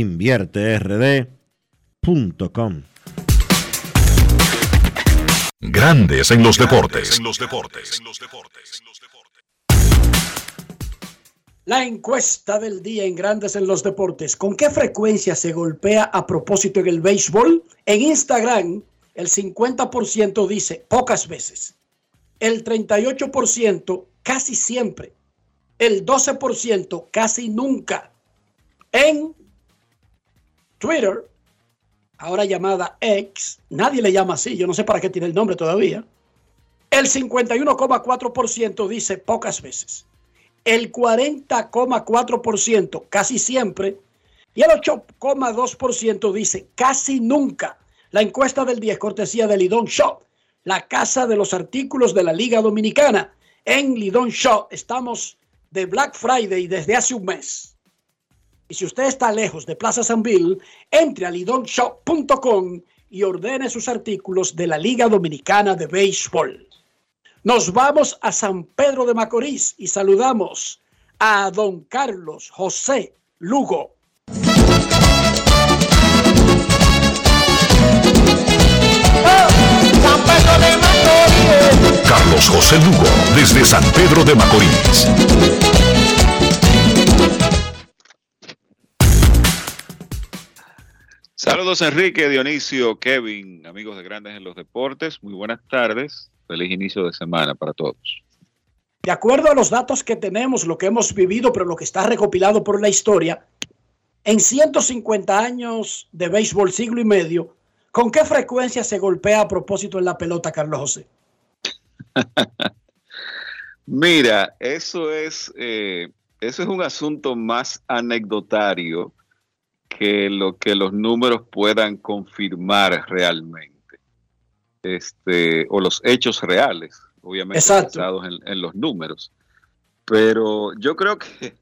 invierterd.com. Grandes en los deportes. La encuesta del día en Grandes en los Deportes. ¿Con qué frecuencia se golpea a propósito en el béisbol? En Instagram, el 50% dice pocas veces. El 38% casi siempre. El 12% casi nunca. En Twitter, ahora llamada X, nadie le llama así, yo no sé para qué tiene el nombre todavía. El 51,4% dice pocas veces. El 40,4% casi siempre. Y el 8,2% dice casi nunca. La encuesta del día es cortesía de Lidón Shop, la casa de los artículos de la Liga Dominicana. En Lidón Shop estamos de Black Friday desde hace un mes. Y si usted está lejos de Plaza San Bill, entre a lidonshop.com y ordene sus artículos de la Liga Dominicana de Béisbol. Nos vamos a San Pedro de Macorís y saludamos a don Carlos José Lugo. Carlos José Lugo, desde San Pedro de Macorís. Saludos Enrique, Dionisio, Kevin, amigos de Grandes en los Deportes. Muy buenas tardes. Feliz inicio de semana para todos. De acuerdo a los datos que tenemos, lo que hemos vivido, pero lo que está recopilado por la historia, en 150 años de béisbol, siglo y medio, ¿con qué frecuencia se golpea a propósito en la pelota, Carlos José? Mira, eso es, eh, eso es un asunto más anecdotario que lo que los números puedan confirmar realmente. Este, o los hechos reales, obviamente basados en, en los números. Pero yo creo que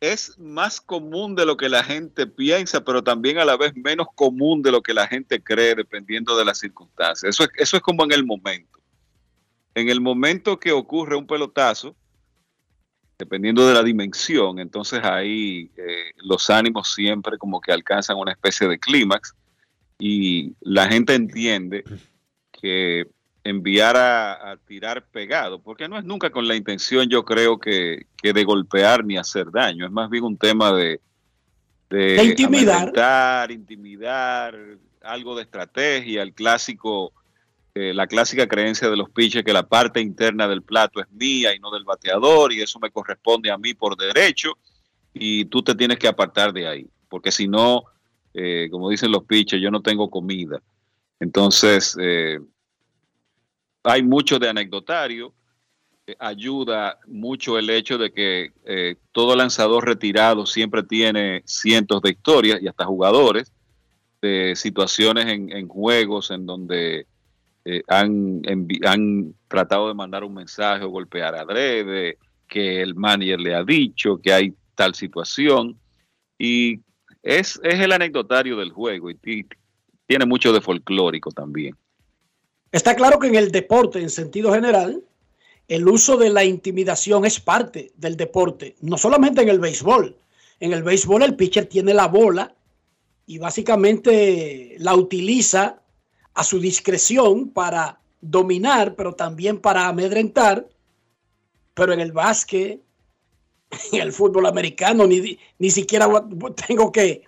es más común de lo que la gente piensa, pero también a la vez menos común de lo que la gente cree, dependiendo de las circunstancias. Eso es, eso es como en el momento. En el momento que ocurre un pelotazo, dependiendo de la dimensión, entonces ahí eh, los ánimos siempre como que alcanzan una especie de clímax y la gente entiende que enviar a, a tirar pegado, porque no es nunca con la intención, yo creo que, que de golpear ni hacer daño, es más bien un tema de, de, De intimidar. intimidar, algo de estrategia, el clásico, eh, la clásica creencia de los pitchers que la parte interna del plato es mía y no del bateador y eso me corresponde a mí por derecho y tú te tienes que apartar de ahí, porque si no, eh, como dicen los pitchers, yo no tengo comida. Entonces, eh, hay mucho de anecdotario, eh, ayuda mucho el hecho de que todo lanzador retirado siempre tiene cientos de historias y hasta jugadores de situaciones en juegos en donde eh, han, han tratado de mandar un mensaje o golpear adrede, que el manager le ha dicho que hay tal situación y es, es el anecdotario del juego y ti- tiene mucho de folclórico también. Está claro que en el deporte, en sentido general, el uso de la intimidación es parte del deporte, no solamente en el béisbol. En el béisbol el pitcher tiene la bola y básicamente la utiliza a su discreción para dominar, pero también para amedrentar. Pero en el básquet, en el fútbol americano, ni, ni siquiera tengo que,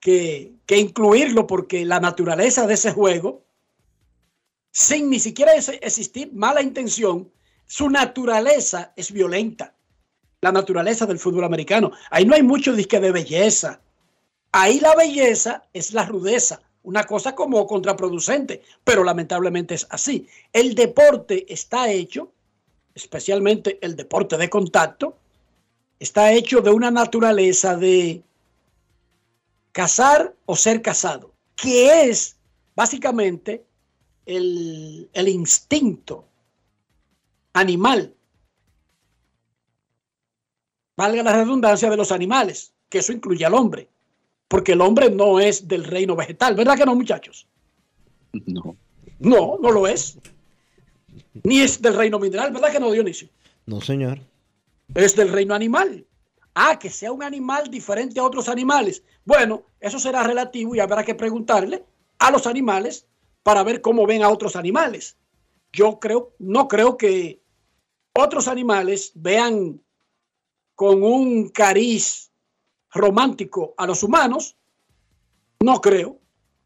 que, que incluirlo porque la naturaleza de ese juego sin ni siquiera existir mala intención, su naturaleza es violenta. La naturaleza del fútbol americano. Ahí no hay mucho disque de belleza. Ahí la belleza es la rudeza, una cosa como contraproducente, pero lamentablemente es así. El deporte está hecho, especialmente el deporte de contacto, está hecho de una naturaleza de cazar o ser cazado, que es básicamente el, el instinto animal, valga la redundancia de los animales, que eso incluye al hombre, porque el hombre no es del reino vegetal, ¿verdad que no, muchachos? No. No, no lo es. Ni es del reino mineral, ¿verdad que no, Dionisio? No, señor. Es del reino animal. Ah, que sea un animal diferente a otros animales. Bueno, eso será relativo y habrá que preguntarle a los animales para ver cómo ven a otros animales. Yo creo, no creo que otros animales vean con un cariz romántico a los humanos. No creo.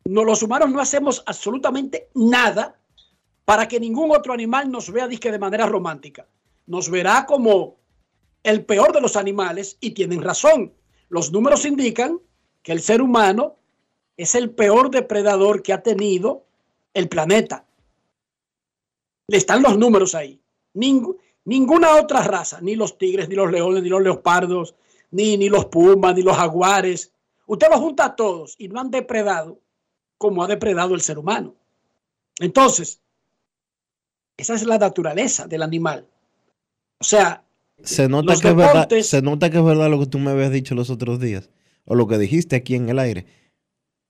No, los humanos no hacemos absolutamente nada para que ningún otro animal nos vea disque de manera romántica. Nos verá como el peor de los animales y tienen razón. Los números indican que el ser humano es el peor depredador que ha tenido el planeta. Están los números ahí. Ningú- ninguna otra raza, ni los tigres, ni los leones, ni los leopardos, ni, ni los pumas, ni los jaguares. Usted los junta a todos y no han depredado como ha depredado el ser humano. Entonces, esa es la naturaleza del animal. O sea, Se nota, Los que es verdad, deportes- se nota que es verdad lo que tú me habías dicho los otros días, o lo que dijiste aquí en el aire,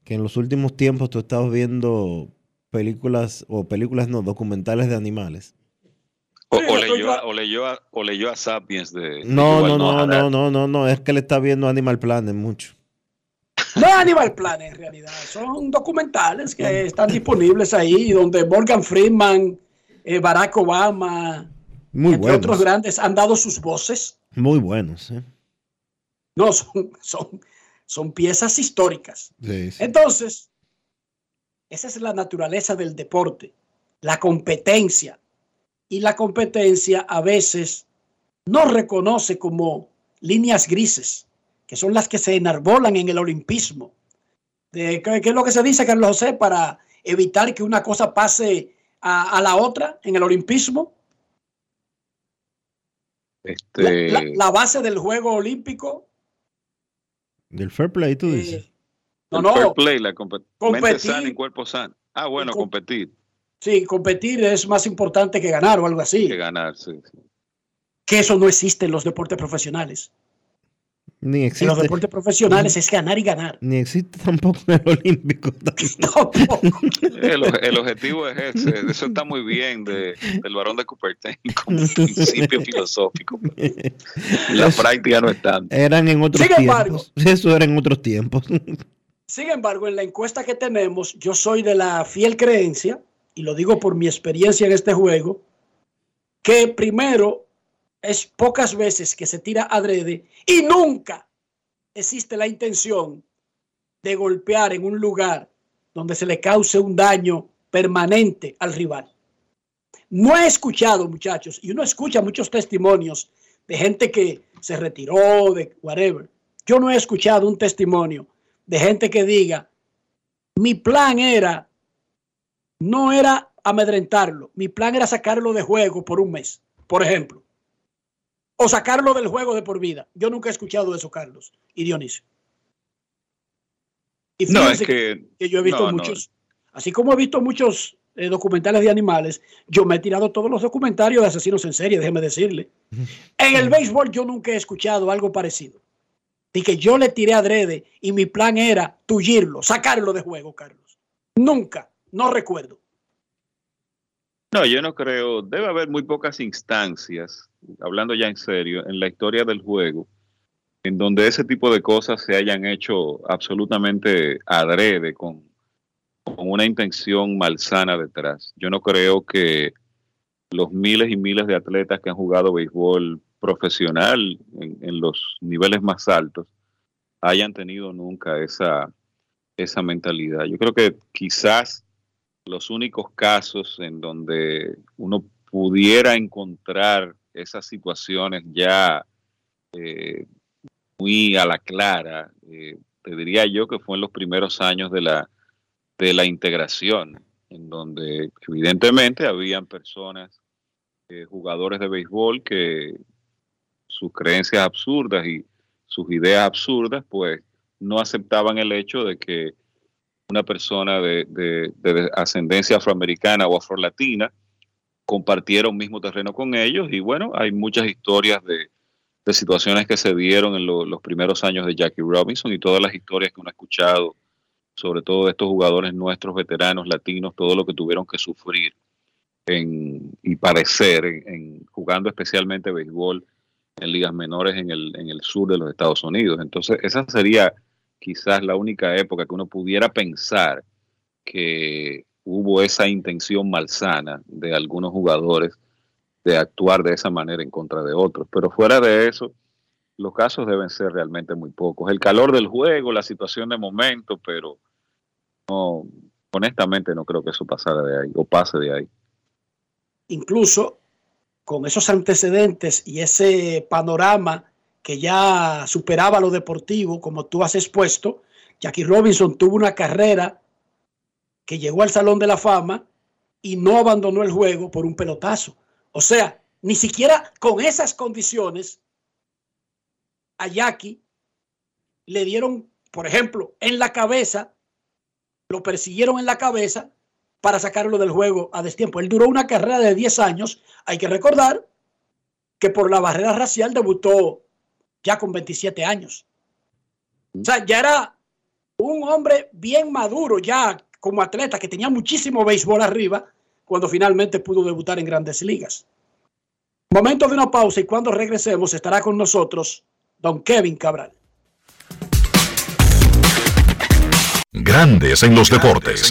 que en los últimos tiempos tú estabas viendo películas, o películas no, documentales de animales. O, o leyó, a- o, leyó a, o leyó a Sapiens de... No, de no, no, no, no, no, no, es que le está viendo Animal Planet mucho. No es Animal Planet en realidad, son documentales que están disponibles ahí, donde Morgan Freeman, eh, Barack Obama, Muy entre otros buenos, grandes, han dado sus voces. muy buenos. ¿eh? No, son, son, son piezas históricas. Sí, sí. Entonces, esa es la naturaleza del deporte, la competencia. Y la competencia a veces no reconoce como líneas grises, que son las que se enarbolan en el olimpismo. De, ¿qué, qué es lo que se dice, Carlos José, para evitar que una cosa pase a, a la otra en el olimpismo? La, Este, la- la base del juego olímpico. Del fair play, tú dices. No, el no. fair play, la compe- mente Competir. sana y cuerpo sano. Ah, bueno, com- competir, Sí, competir es más importante que ganar o algo así. que ganar, sí. sí. que eso no existe en los deportes profesionales. Ni En existe. los deportes profesionales es ganar y ganar. Ni existe tampoco en el olímpico. El, oje- el objetivo es ese. Eso está muy bien de, del varón de Cupertine como principio filosófico. La Eso- práctica no es tanto. Eran en otros Sin embargo- tiempos. Eso era en otros tiempos. Sin embargo, en la encuesta que tenemos, yo soy de la fiel creencia, y lo digo por mi experiencia en este juego, que primero es pocas veces que se tira adrede y nunca existe la intención de golpear en un lugar donde se le cause un daño permanente al rival. No he escuchado, muchachos, y uno escucha muchos testimonios de gente que se retiró, de whatever. Yo no he escuchado un testimonio de gente que diga, mi plan era, no era amedrentarlo, mi plan era sacarlo de juego por un mes, por ejemplo, o sacarlo del juego de por vida. Yo nunca he escuchado eso, Carlos y Dionisio. Y No, es que. que yo he visto no, no. muchos, así como he visto muchos eh, documentales de animales, yo me he tirado todos los documentarios de asesinos en serie, déjeme decirle. En el béisbol yo nunca he escuchado algo parecido. Y que yo le tiré adrede y mi plan era tullirlo, sacarlo de juego, Carlos. Nunca, no recuerdo. No, yo no creo. Debe haber muy pocas instancias, hablando ya en serio, en la historia del juego, en donde ese tipo de cosas se hayan hecho absolutamente adrede, con, con una intención malsana detrás. Yo no creo que los miles y miles de atletas que han jugado béisbol profesional en, en los niveles más altos hayan tenido nunca esa, esa mentalidad. Yo creo que quizás los únicos casos en donde uno pudiera encontrar esas situaciones ya eh, muy a la clara, eh, te diría yo que fue en los primeros años de la, de la integración, en donde evidentemente habían personas, eh, jugadores de béisbol que sus creencias absurdas y sus ideas absurdas, pues no aceptaban el hecho de que una persona de, de- de ascendencia afroamericana o afrolatina compartiera un mismo terreno con ellos y bueno, hay muchas historias de, situaciones que se dieron en lo- los primeros años de Jackie Robinson y todas las historias que uno ha escuchado, sobre todo de estos jugadores nuestros veteranos latinos, todo lo que tuvieron que sufrir en, y padecer en, en- jugando especialmente béisbol en ligas menores en el, en el sur de los Estados Unidos. Entonces, esa sería quizás la única época que uno pudiera pensar que hubo esa intención malsana de algunos jugadores de actuar de esa manera en contra de otros. Pero fuera de eso, los casos deben ser realmente muy pocos. El calor del juego, la situación de momento, pero no, honestamente no creo que eso pasara de ahí o pase de ahí. Incluso con esos antecedentes y ese panorama que ya superaba lo deportivo, como tú has expuesto, Jackie Robinson tuvo una carrera que llegó al Salón de la Fama y no abandonó el juego por un pelotazo. O sea, ni siquiera con esas condiciones a Jackie le dieron, por ejemplo, en la cabeza, lo persiguieron en la cabeza para sacarlo del juego a destiempo. Él duró una carrera de 10 años. Hay que recordar que por la barrera racial debutó ya con 27 años. O sea, ya era un hombre bien maduro ya como atleta que tenía muchísimo béisbol arriba cuando finalmente pudo debutar en grandes ligas. Momento de una pausa y cuando regresemos estará con nosotros don Kevin Cabral. Grandes en los deportes.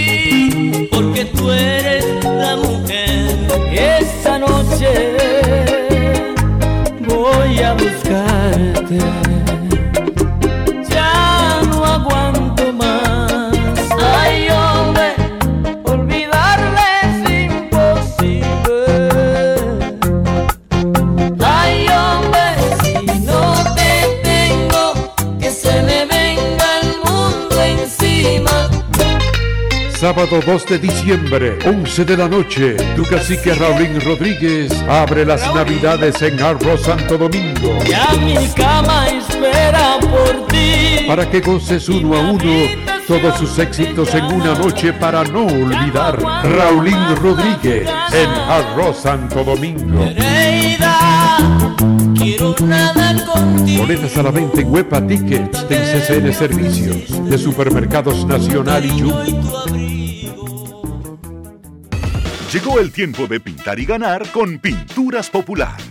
tú eres la mujer. Esta noche voy a buscarte. Sábado 2 de diciembre, 11 de la noche, tu cacique Raulín Rodríguez abre las navidades en Arroz Santo Domingo. Ya mi cama espera por. Para que goces uno a uno todos sus éxitos en una noche para no olvidar. Raulín Rodríguez en Arroz Santo Domingo. Boletas a la venta en Huepa Tickets de CCN Servicios de Supermercados Nacional y Jumbo. Llegó el tiempo de pintar y ganar con Pinturas Popular.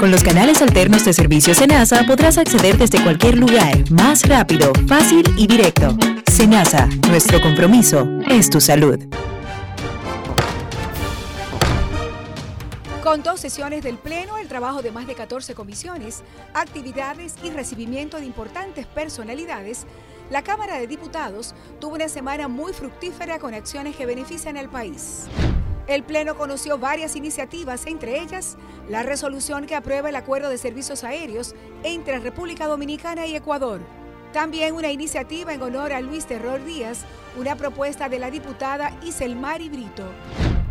Con los canales alternos de servicio Senasa podrás acceder desde cualquier lugar, más rápido, fácil y directo. Senasa, nuestro compromiso es tu salud. Con dos sesiones del Pleno, el trabajo de más de 14 comisiones, actividades y recibimiento de importantes personalidades, la Cámara de Diputados tuvo una semana muy fructífera con acciones que benefician al país. El Pleno conoció varias iniciativas, entre ellas la resolución que aprueba el acuerdo de servicios aéreos entre República Dominicana y Ecuador. También una iniciativa en honor a Luis Terror Díaz, una propuesta de la diputada Iselmari Brito.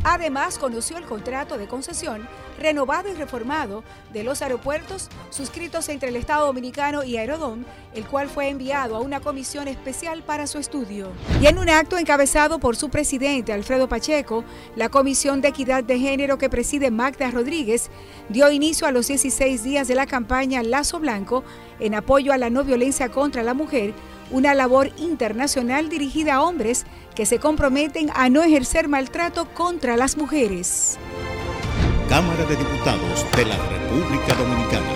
Además, conoció el contrato de concesión renovado y reformado de los aeropuertos suscritos entre el Estado Dominicano y Aerodón, el cual fue enviado a una comisión especial para su estudio. Y en un acto encabezado por su presidente Alfredo Pacheco, la Comisión de Equidad de Género que preside Magda Rodríguez dio inicio a los 16 días de la campaña Lazo Blanco en apoyo a la no violencia contra la mujer, una labor internacional dirigida a hombres que se comprometen a no ejercer maltrato contra las mujeres. Cámara de Diputados de la República Dominicana.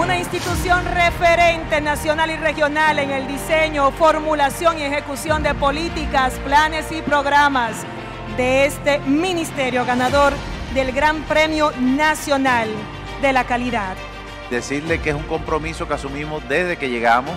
Una institución referente nacional y regional en el diseño, formulación y ejecución de políticas, planes y programas de este ministerio ganador del Gran Premio Nacional de la Calidad. Decirle que es un compromiso que asumimos desde que llegamos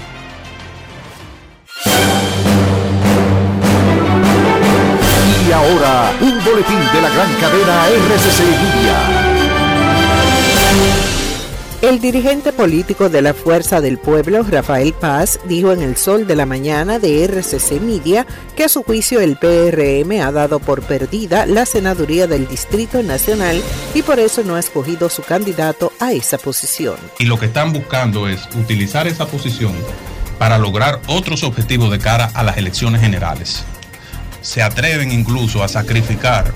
Y ahora, un boletín de la gran cadena RCC Media. El dirigente político de la Fuerza del Pueblo, Rafael Paz, dijo en el Sol de la Mañana de RCC Media que a su juicio el PRM ha dado por perdida la senaduría del Distrito Nacional y por eso no ha escogido su candidato a esa posición. Y lo que están buscando es utilizar esa posición para lograr otros objetivos de cara a las elecciones generales. Se atreven incluso a sacrificar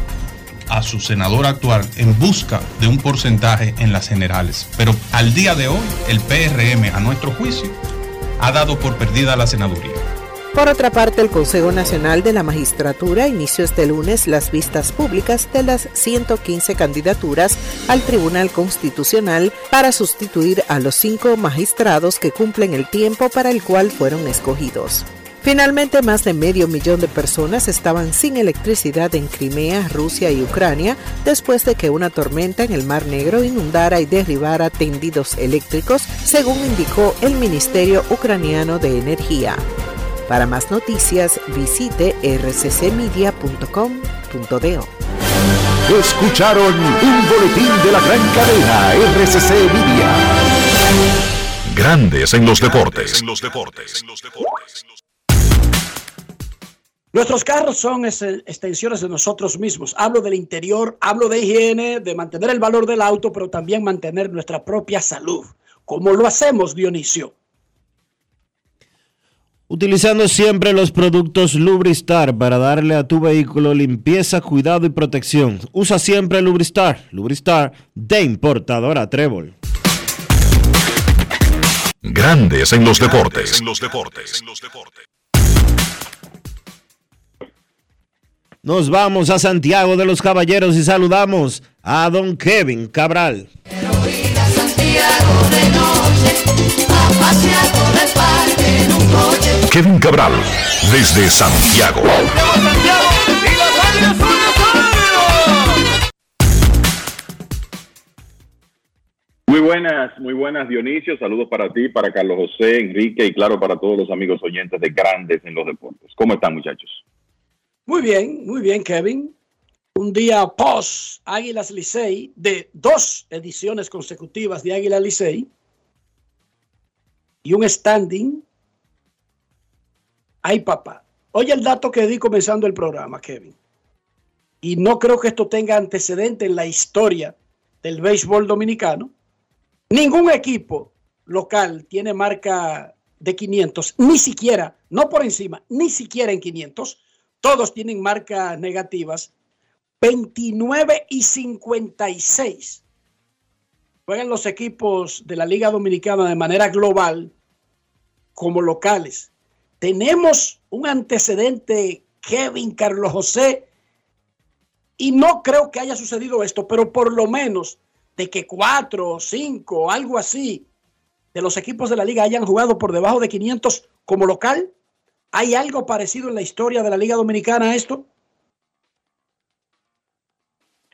a su senador actual en busca de un porcentaje en las generales. Pero al día de hoy, el PRM, a nuestro juicio, ha dado por perdida la senaduría. Por otra parte, el Consejo Nacional de la Magistratura inició este lunes las vistas públicas de las 115 candidaturas al Tribunal Constitucional para sustituir a los cinco magistrados que cumplen el tiempo para el cual fueron escogidos. Finalmente, más de medio millón de personas estaban sin electricidad en Crimea, Rusia y Ucrania después de que una tormenta en el Mar Negro inundara y derribara tendidos eléctricos, según indicó el Ministerio Ucraniano de Energía. Para más noticias, visite rccmedia.com.do. Escucharon un boletín de la gran cadena RCC Media. Grandes en los deportes. Nuestros carros son es- extensiones de nosotros mismos. Hablo del interior, hablo de higiene, de mantener el valor del auto, pero también mantener nuestra propia salud. ¿Cómo lo hacemos, Dionisio? Utilizando siempre los productos Lubristar para darle a tu vehículo limpieza, cuidado y protección. Usa siempre Lubristar. Lubristar de importadora Trébol. Grandes en los deportes. Nos vamos a Santiago de los Caballeros y saludamos a don Kevin Cabral. Santiago de noche, a pasear por el parque en un coche. Kevin Cabral, desde Santiago. Muy buenas, muy buenas Dionisio, saludos para ti, para Carlos José, Enrique y claro para todos los amigos oyentes de Grandes en los Deportes. ¿Cómo están muchachos? Muy bien, muy bien, Kevin. Un día post Águilas Licey de dos ediciones consecutivas de Águilas Licey y un standing. Ay, papá. Oye el dato que di comenzando el programa, Kevin. Y no creo que esto tenga antecedente en la historia del béisbol dominicano. Ningún equipo local tiene marca de 500, ni siquiera, no por encima, ni siquiera en 500. Todos tienen marcas negativas. 29 y 56. Juegan los equipos de la Liga Dominicana de manera global como locales. Tenemos un antecedente, Kevin Carlos José, y no creo que haya sucedido esto, pero por lo menos de que cuatro, cinco, algo así, de los equipos de la liga hayan jugado por debajo de 500 como local. ¿Hay algo parecido en la historia de la Liga Dominicana a esto?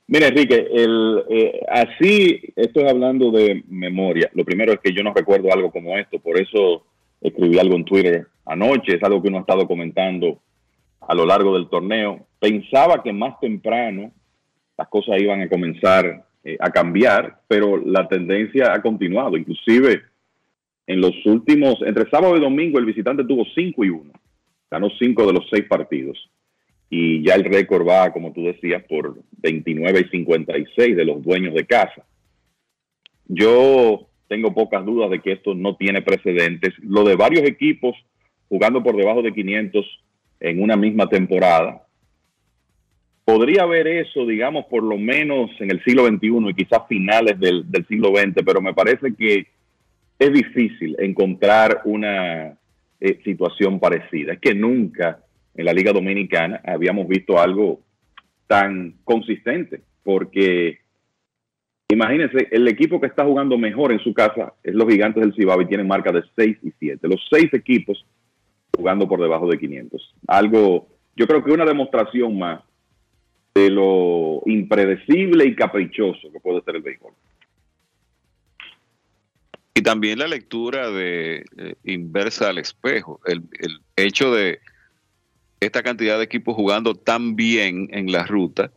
Mira Enrique, el, eh, así estoy hablando de memoria. Lo primero es que yo no recuerdo algo como esto, por eso escribí algo en Twitter anoche, es algo que uno ha estado comentando a lo largo del torneo. Pensaba que más temprano las cosas iban a comenzar eh, a cambiar, pero la tendencia ha continuado. Inclusive en los últimos, entre sábado y domingo, el visitante tuvo 5 y 1. Ganó 5 de los 6 partidos. Y ya el récord va, como tú decías, por 29 y 56 de los dueños de casa. Yo tengo pocas dudas de que esto no tiene precedentes. Lo de varios equipos jugando por debajo de 500 en una misma temporada, podría haber eso, digamos, por lo menos en el siglo XXI y quizás finales del, del siglo XX, pero me parece que es difícil encontrar una eh, situación parecida. Es que nunca en la Liga Dominicana habíamos visto algo tan consistente, porque imagínense, el equipo que está jugando mejor en su casa es los Gigantes del Cibao y tienen marca de 6 y 7. Los seis equipos jugando por debajo de 500. Algo, yo creo que una demostración más de lo impredecible y caprichoso que puede ser el béisbol. Y también la lectura de eh, inversa al espejo, el, el hecho de esta cantidad de equipos jugando tan bien en la ruta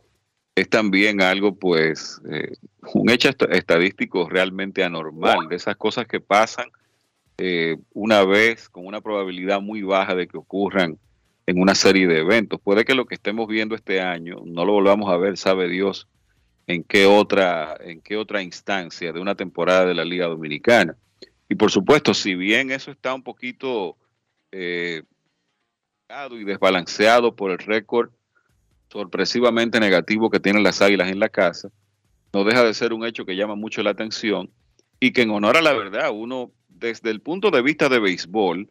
es también algo, pues, eh, un hecho est- estadístico realmente anormal, de esas cosas que pasan eh, una vez con una probabilidad muy baja de que ocurran en una serie de eventos. Puede que lo que estemos viendo este año no lo volvamos a ver, sabe Dios, en qué otra, en qué otra instancia de una temporada de la Liga Dominicana. Y por supuesto, si bien eso está un poquito eh, y desbalanceado por el récord sorpresivamente negativo que tienen las Águilas en la casa, no deja de ser un hecho que llama mucho la atención y que en honor a la verdad, uno desde el punto de vista de béisbol,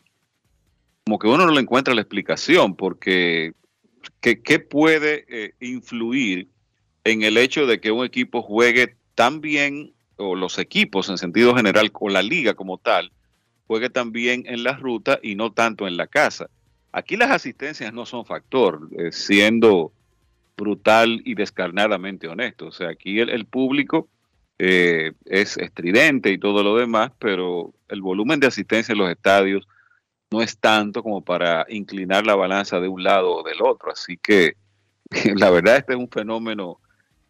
como que uno no le encuentra la explicación, porque ¿qué, puede eh, influir en el hecho de que un equipo juegue tan bien, o los equipos en sentido general, o la liga como tal, juegue tan bien en la ruta y no tanto en la casa? Aquí las asistencias no son factor, eh, siendo brutal y descarnadamente honesto. O sea, aquí el, el público eh, es estridente y todo lo demás, pero el volumen de asistencia en los estadios no es tanto como para inclinar la balanza de un lado o del otro. Así que la verdad este es un fenómeno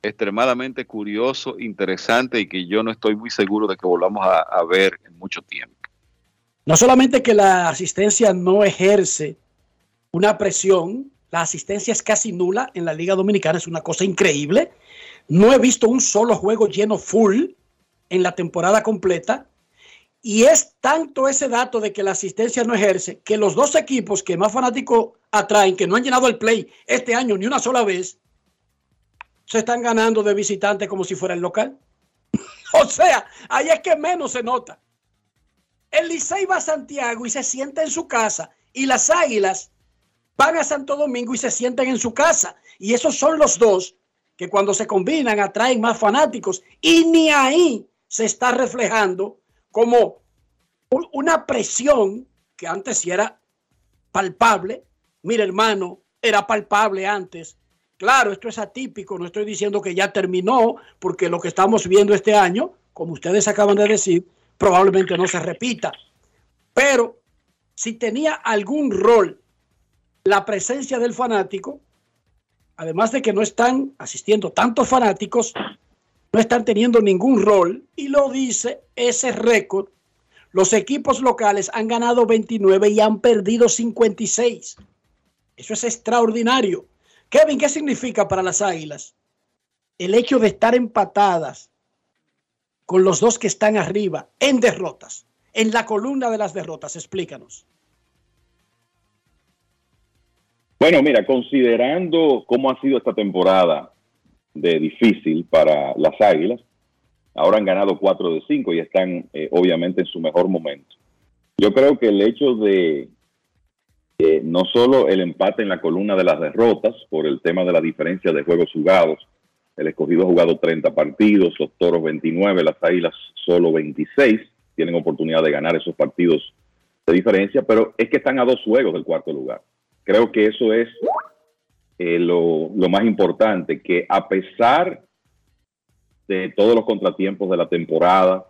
extremadamente curioso, interesante y que yo no estoy muy seguro de que volvamos a, ver en mucho tiempo. No solamente que la asistencia no ejerce una presión, la asistencia es casi nula en la Liga Dominicana, es una cosa increíble. No he visto un solo juego lleno full en la temporada completa. Y es tanto ese dato de que la asistencia no ejerce que los dos equipos que más fanáticos atraen, que no han llenado el play este año ni una sola vez, se están ganando de visitante como si fuera el local. o sea, ahí es que menos se nota. El Licey va a Santiago y se sienta en su casa. Y las Águilas van a Santo Domingo y se sientan en su casa. Y esos son los dos que cuando se combinan atraen más fanáticos. Y ni ahí se está reflejando como un- una presión que antes sí era palpable. Mira, hermano, era palpable antes. Claro, esto es atípico, no estoy diciendo que ya terminó, porque lo que estamos viendo este año, como ustedes acaban de decir, probablemente no se repita. Pero si tenía algún rol la presencia del fanático, además de que no están asistiendo tantos fanáticos, no están teniendo ningún rol, y lo dice ese récord. Los equipos locales han ganado 29 y han perdido 56. Eso es extraordinario. Kevin, ¿qué significa para las Águilas? El hecho de estar empatadas con los dos que están arriba en derrotas, en la columna de las derrotas. Explícanos. Bueno, mira, considerando cómo ha sido esta temporada de difícil para las Águilas, ahora han ganado 4 de 5 y están eh, obviamente en su mejor momento. Yo creo que el hecho de eh, no solo el empate en la columna de las derrotas por el tema de la diferencia de juegos jugados, el escogido ha jugado 30 partidos, los toros 29, las águilas solo 26, tienen oportunidad de ganar esos partidos de diferencia, pero es que están a dos juegos del cuarto lugar. Creo que eso es eh, lo, más importante, que a pesar de todos los contratiempos de la temporada,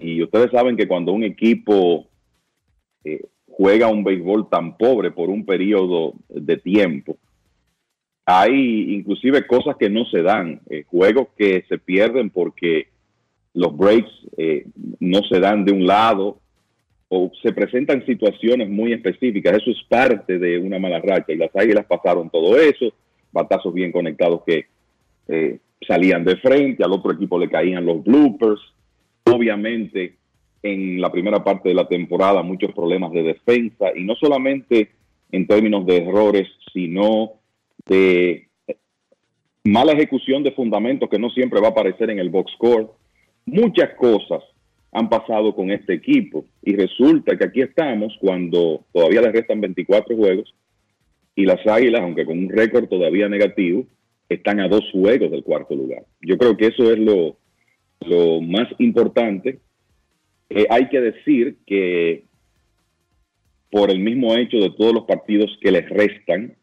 y ustedes saben que cuando un equipo eh, juega un béisbol tan pobre por un periodo de tiempo, hay inclusive cosas que no se dan, eh, juegos que se pierden porque los breaks eh, no se dan de un lado o se presentan situaciones muy específicas. Eso es parte de una mala racha y las águilas pasaron todo eso, batazos bien conectados que eh, salían de frente, al otro equipo le caían los bloopers. Obviamente, en la primera parte de la temporada, muchos problemas de defensa y no solamente en términos de errores, sino de mala ejecución de fundamentos que no siempre va a aparecer en el box score. Muchas cosas han pasado con este equipo y resulta que aquí estamos cuando todavía les restan 24 juegos y las Águilas, aunque con un récord todavía negativo, están a dos juegos del cuarto lugar. Yo creo que eso es lo, lo más importante. Eh, hay que decir que por el mismo hecho de todos los partidos que les restan,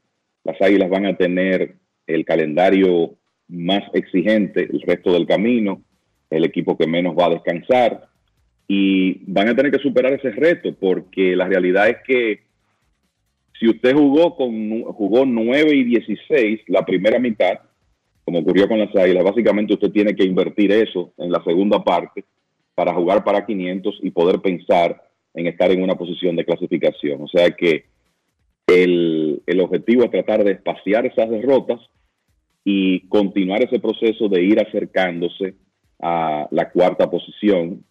las Águilas van a tener el calendario más exigente el resto del camino, el equipo que menos va a descansar y van a tener que superar ese reto porque la realidad es que si usted jugó con jugó 9 y 16 la primera mitad, como ocurrió con las Águilas, básicamente usted tiene que invertir eso en la segunda parte para jugar para 500 y poder pensar en estar en una posición de clasificación. O sea que el, el objetivo es tratar de espaciar esas derrotas y continuar ese proceso de ir acercándose a la cuarta posición,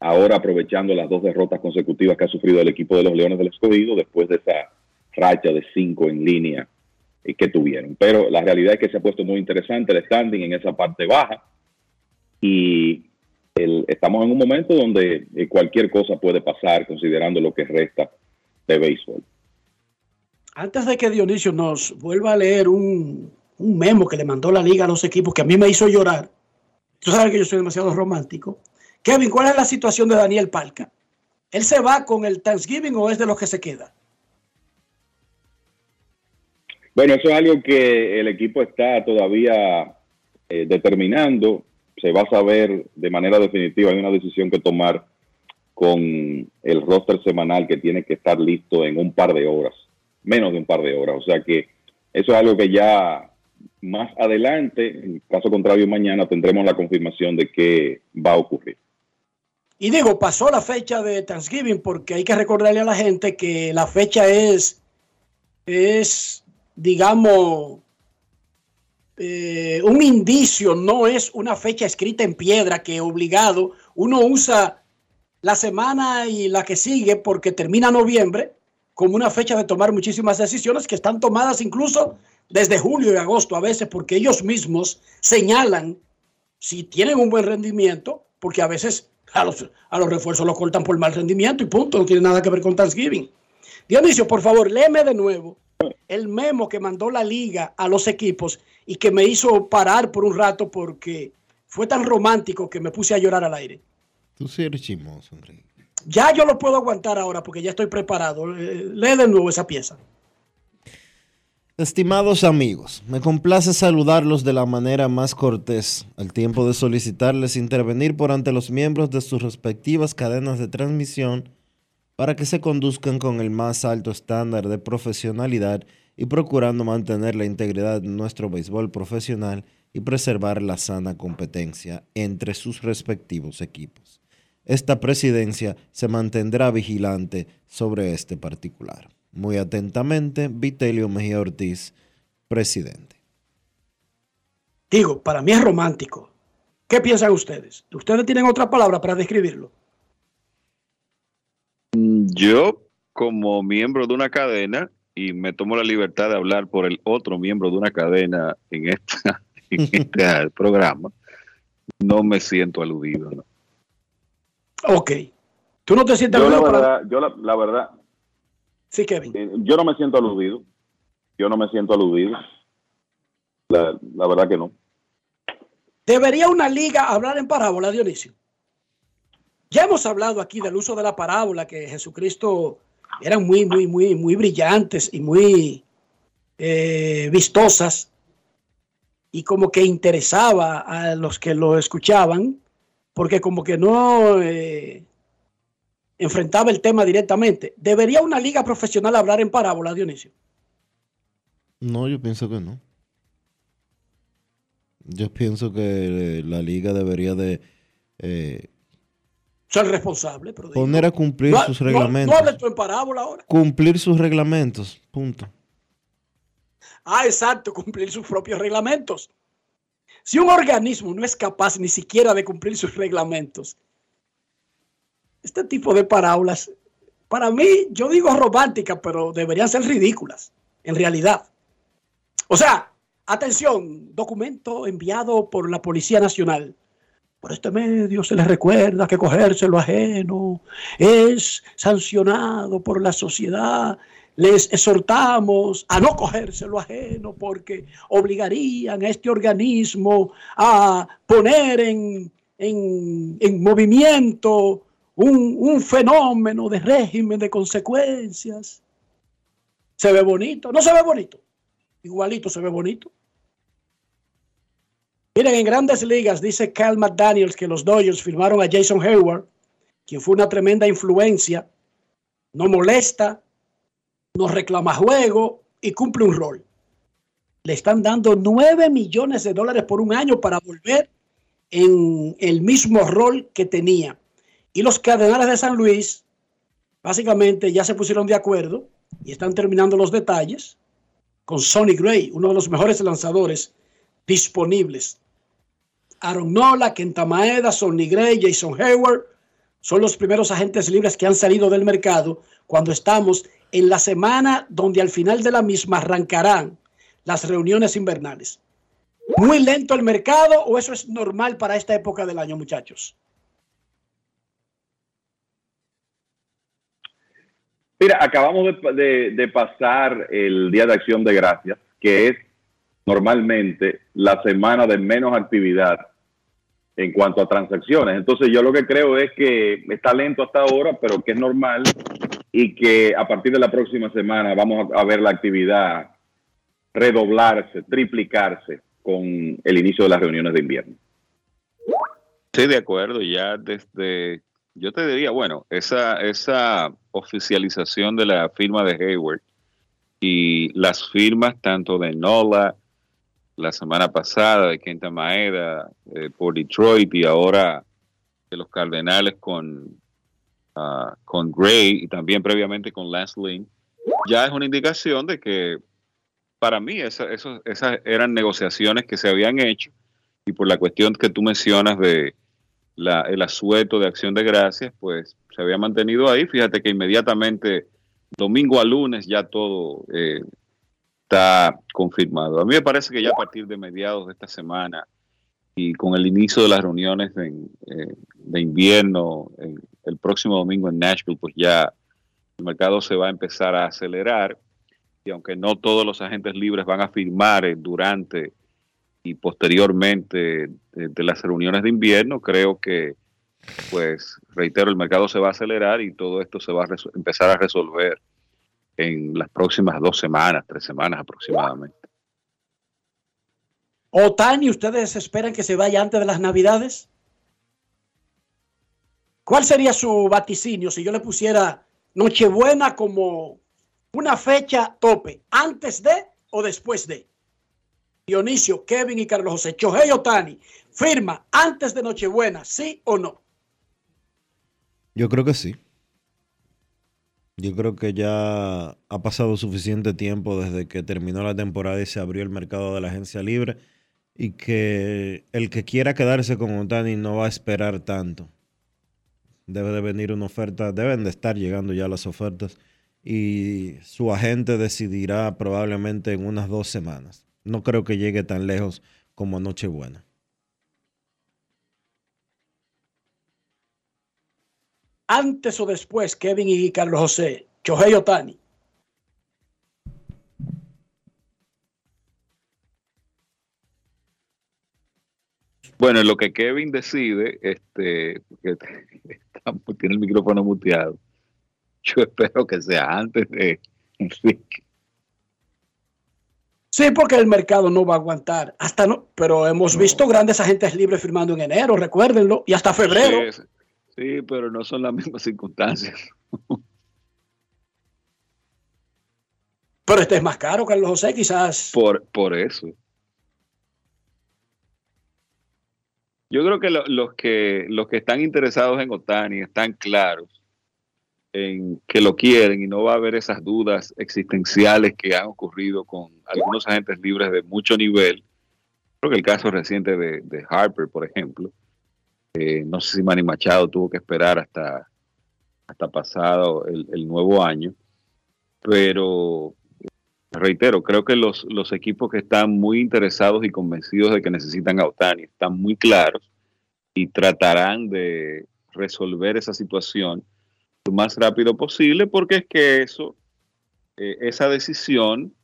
ahora aprovechando las dos derrotas consecutivas que ha sufrido el equipo de los Leones del Escogido después de esa racha de cinco en línea eh, que tuvieron. Pero la realidad es que se ha puesto muy interesante el standing en esa parte baja y el- estamos en un momento donde eh, cualquier cosa puede pasar considerando lo que resta de béisbol. Antes de que Dionisio nos vuelva a leer un, un memo que le mandó la liga a los equipos que a mí me hizo llorar, tú sabes que yo soy demasiado romántico. Kevin, ¿cuál es la situación de Daniel Palca? ¿Él se va con el Thanksgiving o es de los que se queda? Bueno, eso es algo que el equipo está todavía eh, determinando. Se va a saber de manera definitiva. Hay una decisión que tomar con el roster semanal que tiene que estar listo en un par de horas, menos de un par de horas. O sea que eso es algo que ya más adelante, en caso contrario mañana, tendremos la confirmación de qué va a ocurrir. Y digo, pasó la fecha de Thanksgiving porque hay que recordarle a la gente que la fecha es, es digamos, eh, un indicio, no es una fecha escrita en piedra que obligado uno usa la semana y la que sigue porque termina noviembre como una fecha de tomar muchísimas decisiones que están tomadas incluso desde julio y agosto a veces porque ellos mismos señalan si tienen un buen rendimiento, porque a veces a los, a los refuerzos los cortan por mal rendimiento y punto, no tiene nada que ver con Thanksgiving. Dionisio, por favor, léeme de nuevo el memo que mandó la liga a los equipos y que me hizo parar por un rato porque fue tan romántico que me puse a llorar al aire. Tú sí eres chismoso, Enrique. Ya yo lo puedo aguantar ahora porque ya estoy preparado. Eh, Lee de nuevo esa pieza. Estimados amigos, me complace saludarlos de la manera más cortés, al tiempo de solicitarles intervenir por ante los miembros de sus respectivas cadenas de transmisión para que se conduzcan con el más alto estándar de profesionalidad y procurando mantener la integridad de nuestro béisbol profesional y preservar la sana competencia entre sus respectivos equipos. Esta presidencia se mantendrá vigilante sobre este particular. Muy atentamente, Vitelio Mejía Ortiz, presidente. Digo, para mí es romántico. ¿Qué piensan ustedes? ¿Ustedes tienen otra palabra para describirlo? Yo, como miembro de una cadena, y me tomo la libertad de hablar por el otro miembro de una cadena en, esta, en este programa, no me siento aludido. ¿no? Ok. ¿Tú no te sientes Yo la aludido? verdad, yo la, la verdad, Sí, Kevin. eh, yo no me siento aludido. Yo no me siento aludido. La, la verdad que no. ¿Debería una liga hablar en parábola, Dionisio? Ya hemos hablado aquí del uso de la parábola, que Jesucristo eran muy, muy, muy, muy brillantes y muy eh, vistosas y como que interesaba a los que lo escuchaban, porque como que no eh, enfrentaba el tema directamente. ¿Debería una liga profesional hablar en parábola, Dionisio? No, yo pienso que no. Yo pienso que eh, la liga debería de eh, El responsable, pero digo, poner a cumplir no- sus no- reglamentos. No, hables tú en parábola ahora. Cumplir sus reglamentos, punto. Ah, exacto, cumplir sus propios reglamentos. Si un organismo no es capaz ni siquiera de cumplir sus reglamentos, este tipo de parábolas, para mí, yo digo románticas, pero deberían ser ridículas, en realidad. O sea, atención, documento enviado por la Policía Nacional. Por este medio se les recuerda que cogerse lo ajeno es sancionado por la sociedad. Les exhortamos a no cogerse lo ajeno porque obligarían a este organismo a poner en, en- en movimiento un, un fenómeno de régimen de consecuencias. ¿Se ve bonito? No se ve bonito. Igualito se ve bonito. Miren, en grandes ligas dice Cal McDaniels que los Dodgers firmaron a Jason Hayward, quien fue una tremenda influencia, no molesta, no reclama juego y cumple un rol. Le están dando 9 millones de dólares por un año para volver en el mismo rol que tenía. Y los Cardenales de San Luis básicamente ya se pusieron de acuerdo y están terminando los detalles con Sonny Gray, uno de los mejores lanzadores disponibles. Aaron Nola, Kenta Maeda, Sonny Gray, Jason Hayward son los primeros agentes libres que han salido del mercado cuando estamos en la semana donde al final de la misma arrancarán las reuniones invernales. ¿Muy lento el mercado o eso es normal para esta época del año, muchachos? Mira, acabamos de- de pasar el Día de Acción de Gracias, que es normalmente la semana de menos actividad en cuanto a transacciones. Entonces yo lo que creo es que está lento hasta ahora, pero que es normal y que a partir de la próxima semana vamos a, ver la actividad redoblarse, triplicarse con el inicio de las reuniones de invierno. Estoy de acuerdo, ya desde, yo te diría, bueno, esa, esa oficialización de la firma de Hayward y las firmas tanto de Nola la semana pasada, de Kenta Maeda eh, por Detroit y ahora de los Cardenales con, ah, con Gray y también previamente con Lance Lynn, ya es una indicación de que para mí esa- eso- esas eran negociaciones que se habían hecho y por la cuestión que tú mencionas de la- el asueto de acción de gracias, pues se había mantenido ahí. Fíjate que inmediatamente, domingo a lunes, ya todo eh, está confirmado. A mí me parece que ya a partir de mediados de esta semana y con el inicio de las reuniones en, eh, de invierno en- el próximo domingo en Nashville, pues ya el mercado se va a empezar a acelerar y aunque no todos los agentes libres van a firmar eh, durante y posteriormente de, de las reuniones de invierno, creo que, pues, reitero, el mercado se va a acelerar y todo esto se va a empezar a resolver en las próximas dos semanas, tres semanas aproximadamente. Otani, ¿ustedes esperan que se vaya antes de las Navidades? ¿Cuál sería su vaticinio si yo le pusiera Nochebuena como una fecha tope, antes de o después de? Dionisio, Kevin y Carlos José, Chohei Otani, firma antes de Nochebuena, ¿sí o no? Yo creo que sí. Yo creo que ya ha pasado suficiente tiempo desde que terminó la temporada y se abrió el mercado de la agencia libre y que el que quiera quedarse con Otani no va a esperar tanto. Debe de venir una oferta, deben de estar llegando ya las ofertas y su agente decidirá probablemente en unas dos semanas. No creo que llegue tan lejos como Nochebuena. Antes o después, Kevin y Carlos José, Chohei Otani. Bueno, en lo que Kevin decide, este, tiene el micrófono muteado, yo espero que sea antes de Enrique. Sí, porque el mercado no va a aguantar. Hasta no, pero hemos visto grandes agentes libres firmando en enero, recuérdenlo, y hasta febrero. Sí, sí, pero no son las mismas circunstancias. Pero este es más caro, Carlos José, quizás. Por, por eso. Yo creo que lo- los que los que están interesados en Otani están claros en que lo quieren y no va a haber esas dudas existenciales que han ocurrido con algunos agentes libres de mucho nivel. Creo que el caso reciente de, de Harper, por ejemplo, eh, no sé si Manny Machado tuvo que esperar hasta, hasta pasado el, nuevo año, pero reitero, creo que los, los equipos que están muy interesados y convencidos de que necesitan a Otani están muy claros y tratarán de resolver esa situación lo más rápido posible porque es que eso, eh, esa decisión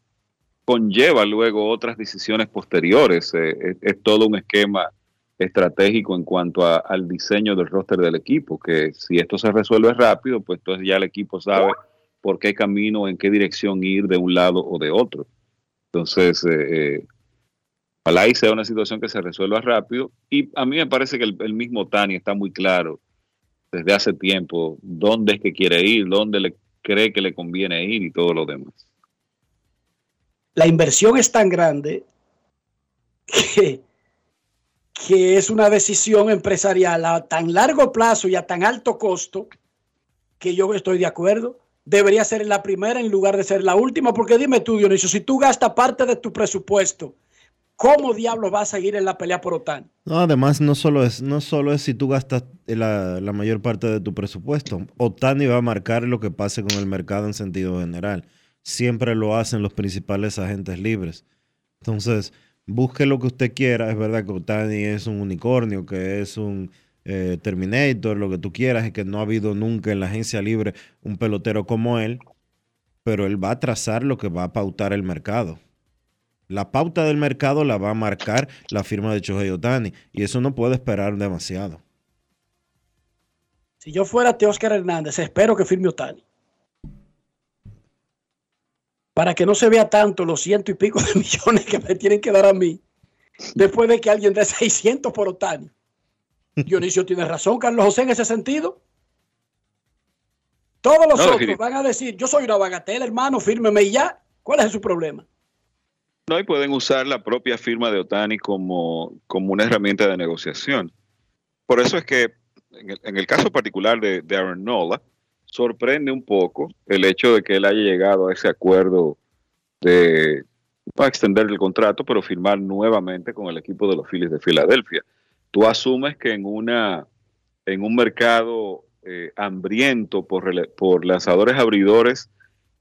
conlleva luego otras decisiones posteriores. eh, es todo un esquema estratégico en cuanto a- al diseño del roster del equipo, que si esto se resuelve rápido, pues entonces ya el equipo sabe por qué camino, en qué dirección ir de un lado o de otro. Entonces, eh, eh, ojalá y sea una situación que se resuelva rápido. Y a mí me parece que el, el mismo Tani está muy claro desde hace tiempo dónde es que quiere ir, dónde le cree que le conviene ir y todo lo demás. La inversión es tan grande que, que es una decisión empresarial a tan largo plazo y a tan alto costo que yo estoy de acuerdo. Debería ser la primera en lugar de ser la última, porque dime tú, Dionisio, si tú gastas parte de tu presupuesto, ¿cómo diablos vas a seguir en la pelea por OTAN? No, además no solo es, no solo es si tú gastas la, la mayor parte de tu presupuesto. Otani va a marcar lo que pase con el mercado en sentido general. Siempre lo hacen los principales agentes libres. Entonces, busque lo que usted quiera. Es verdad que Otani es un unicornio, que es un eh, Terminator, lo que tú quieras, es que no ha habido nunca en la agencia libre un pelotero como él, pero él va a trazar lo que va a pautar el mercado. La pauta del mercado la va a marcar la firma de Shohei Otani y eso no puede esperar demasiado. Si yo fuera Teóscar Hernández, espero que firme Otani. Para que no se vea tanto los ciento y pico de millones que me tienen que dar a mí después de que alguien dé 600 por Otani. Dionisio tiene razón, Carlos José, en ese sentido. Todos los No, otros van a decir, yo soy una bagatela, hermano, fírmeme y ya. ¿Cuál es su problema? No, y pueden usar la propia firma de Otani como, como una herramienta de negociación. Por eso es que en el, en el caso particular de, de Aaron Nola, sorprende un poco el hecho de que él haya llegado a ese acuerdo de extender el contrato, pero firmar nuevamente con el equipo de los Phillies de Filadelfia. Tú asumes que en una en un mercado eh, hambriento por, por lanzadores abridores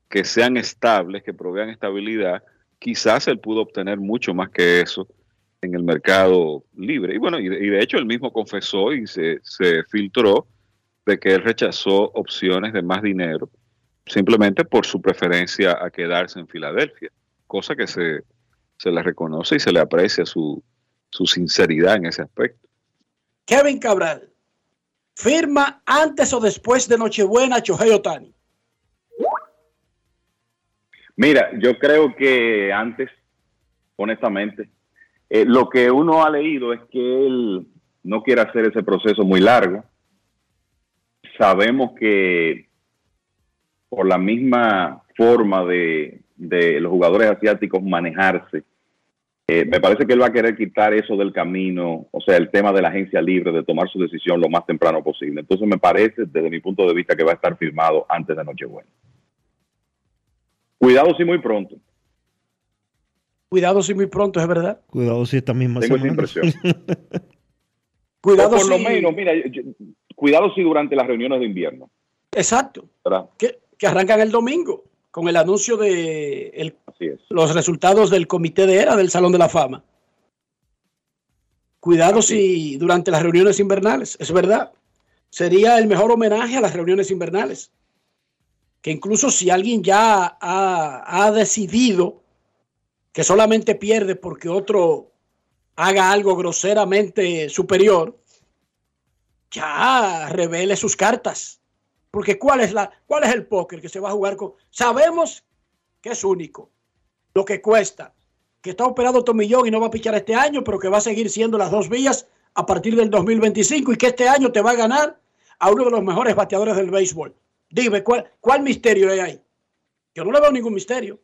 que sean estables, que provean estabilidad, quizás él pudo obtener mucho más que eso en el mercado libre. Y bueno, y de, y de hecho él mismo confesó y se, se filtró de que él rechazó opciones de más dinero simplemente por su preferencia a quedarse en Filadelfia, cosa que se, se le reconoce y se le aprecia su, su sinceridad en ese aspecto. Kevin Cabral, firma antes o después de Nochebuena Chohei Otani. Mira, yo creo que antes, honestamente, eh, lo que uno ha leído es que él no quiere hacer ese proceso muy largo. Sabemos que por la misma forma de, de los jugadores asiáticos manejarse, eh, me parece que él va a querer quitar eso del camino, o sea, el tema de la agencia libre, de tomar su decisión lo más temprano posible. Entonces me parece, desde mi punto de vista, que va a estar firmado antes de Nochebuena. Cuidado si muy pronto. Cuidado si muy pronto, es verdad. Cuidado si esta misma Tengo esa semana. impresión. Cuidado O por lo menos, mira, yo- yo- cuidado si durante las reuniones de invierno. Exacto. Que, que arrancan el domingo con el anuncio de el- los resultados del comité de era del Salón de la Fama. Cuidado si durante las reuniones invernales, es verdad. Sería el mejor homenaje a las reuniones invernales. Que incluso si alguien ya ha, ha decidido que solamente pierde porque otro haga algo groseramente superior, ya revele sus cartas. Porque ¿cuál es, la, ¿cuál es el póker que se va a jugar con? Sabemos que es único, lo que cuesta, que está operado Tomillón y no va a pichar este año, pero que va a seguir siendo las dos vías a partir del 2025 y que este año te va a ganar a uno de los mejores bateadores del béisbol. Dime, ¿cuál, cuál misterio hay ahí? Yo no le veo ningún misterio.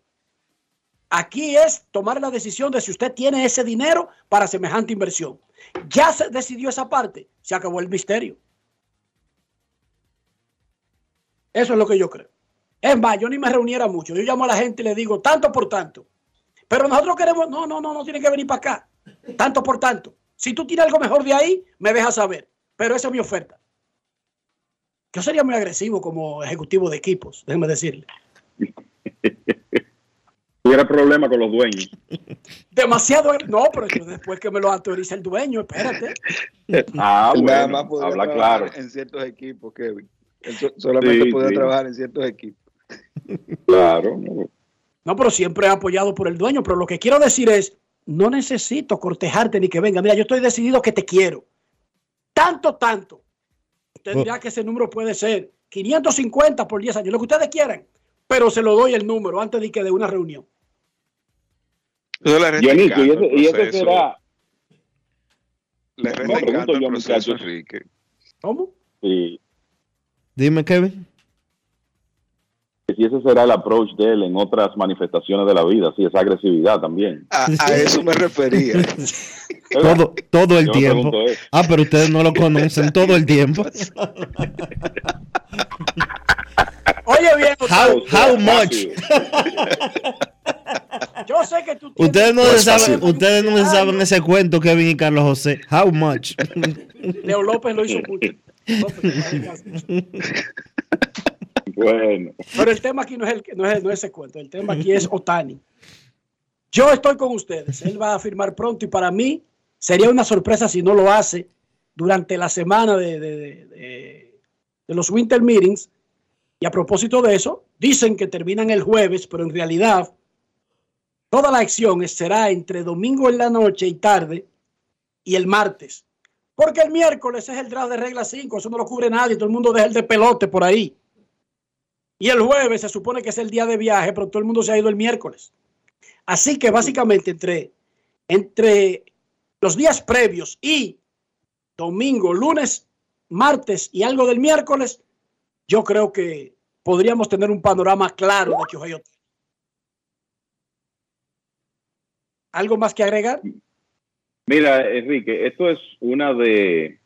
Aquí es tomar la decisión de si usted tiene ese dinero para semejante inversión. Ya se decidió esa parte, se acabó el misterio. Eso es lo que yo creo. Es más, yo ni me reuniera mucho. Yo llamo a la gente y le digo tanto por tanto. Pero nosotros queremos, no, no, no, no tiene que venir para acá. Tanto por tanto. Si tú tienes algo mejor de ahí, me dejas saber. Pero esa es mi oferta. Yo sería muy agresivo como ejecutivo de equipos, déjeme decirle. Tuviera problema con los dueños. Demasiado. No, pero después que me lo autoriza el dueño, espérate. Ah, bueno, habla trabajar claro. en ciertos equipos, Kevin. Él solamente Sí, podía sí. trabajar en ciertos equipos. Claro. no. No, pero siempre he apoyado por el dueño. Pero lo que quiero decir es, no necesito cortejarte ni que venga. Mira, yo estoy decidido que te quiero. Tanto, tanto. Usted dirá que ese número puede ser 550 por 10 años, lo que ustedes quieran. Pero se lo doy el número antes de que de una reunión. Eso le resta Dionisio, y ese, y ese será. Le resta pregunto encanto yo, proceso. Enrique. ¿Cómo? Sí, Dime, Kevin. si ese será el approach de él en otras manifestaciones de la vida, sí, esa agresividad también. A, a eso me refería. Todo, todo el Yo tiempo. Ah, pero ustedes no lo conocen todo el tiempo. Oye, bien, How, how much? Yo sé que tú tienes- Ustedes no, se saben, ustedes no se saben ese cuento, Kevin y Carlos José. How much? Leo López lo hizo mucho. Bueno, Pero el tema aquí no es, el, no, es, no es ese cuento, el tema aquí es Otani. Yo estoy con ustedes, él va a firmar pronto y para mí sería una sorpresa si no lo hace durante la semana de, de- de- de- de los Winter Meetings. Y a propósito de eso, dicen que terminan el jueves, pero en realidad toda la acción será entre domingo en la noche y tarde y el martes. Porque el miércoles es el draft de regla 5, eso no lo cubre nadie, todo el mundo deja el de pelote por ahí. Y el jueves se supone que es el día de viaje, pero todo el mundo se ha ido el miércoles. Así que básicamente entre, entre los días previos y domingo, lunes, martes y algo del miércoles, yo creo que podríamos tener un panorama claro de Ohtani. ¿Algo más que agregar? Mira, Enrique, esto es una de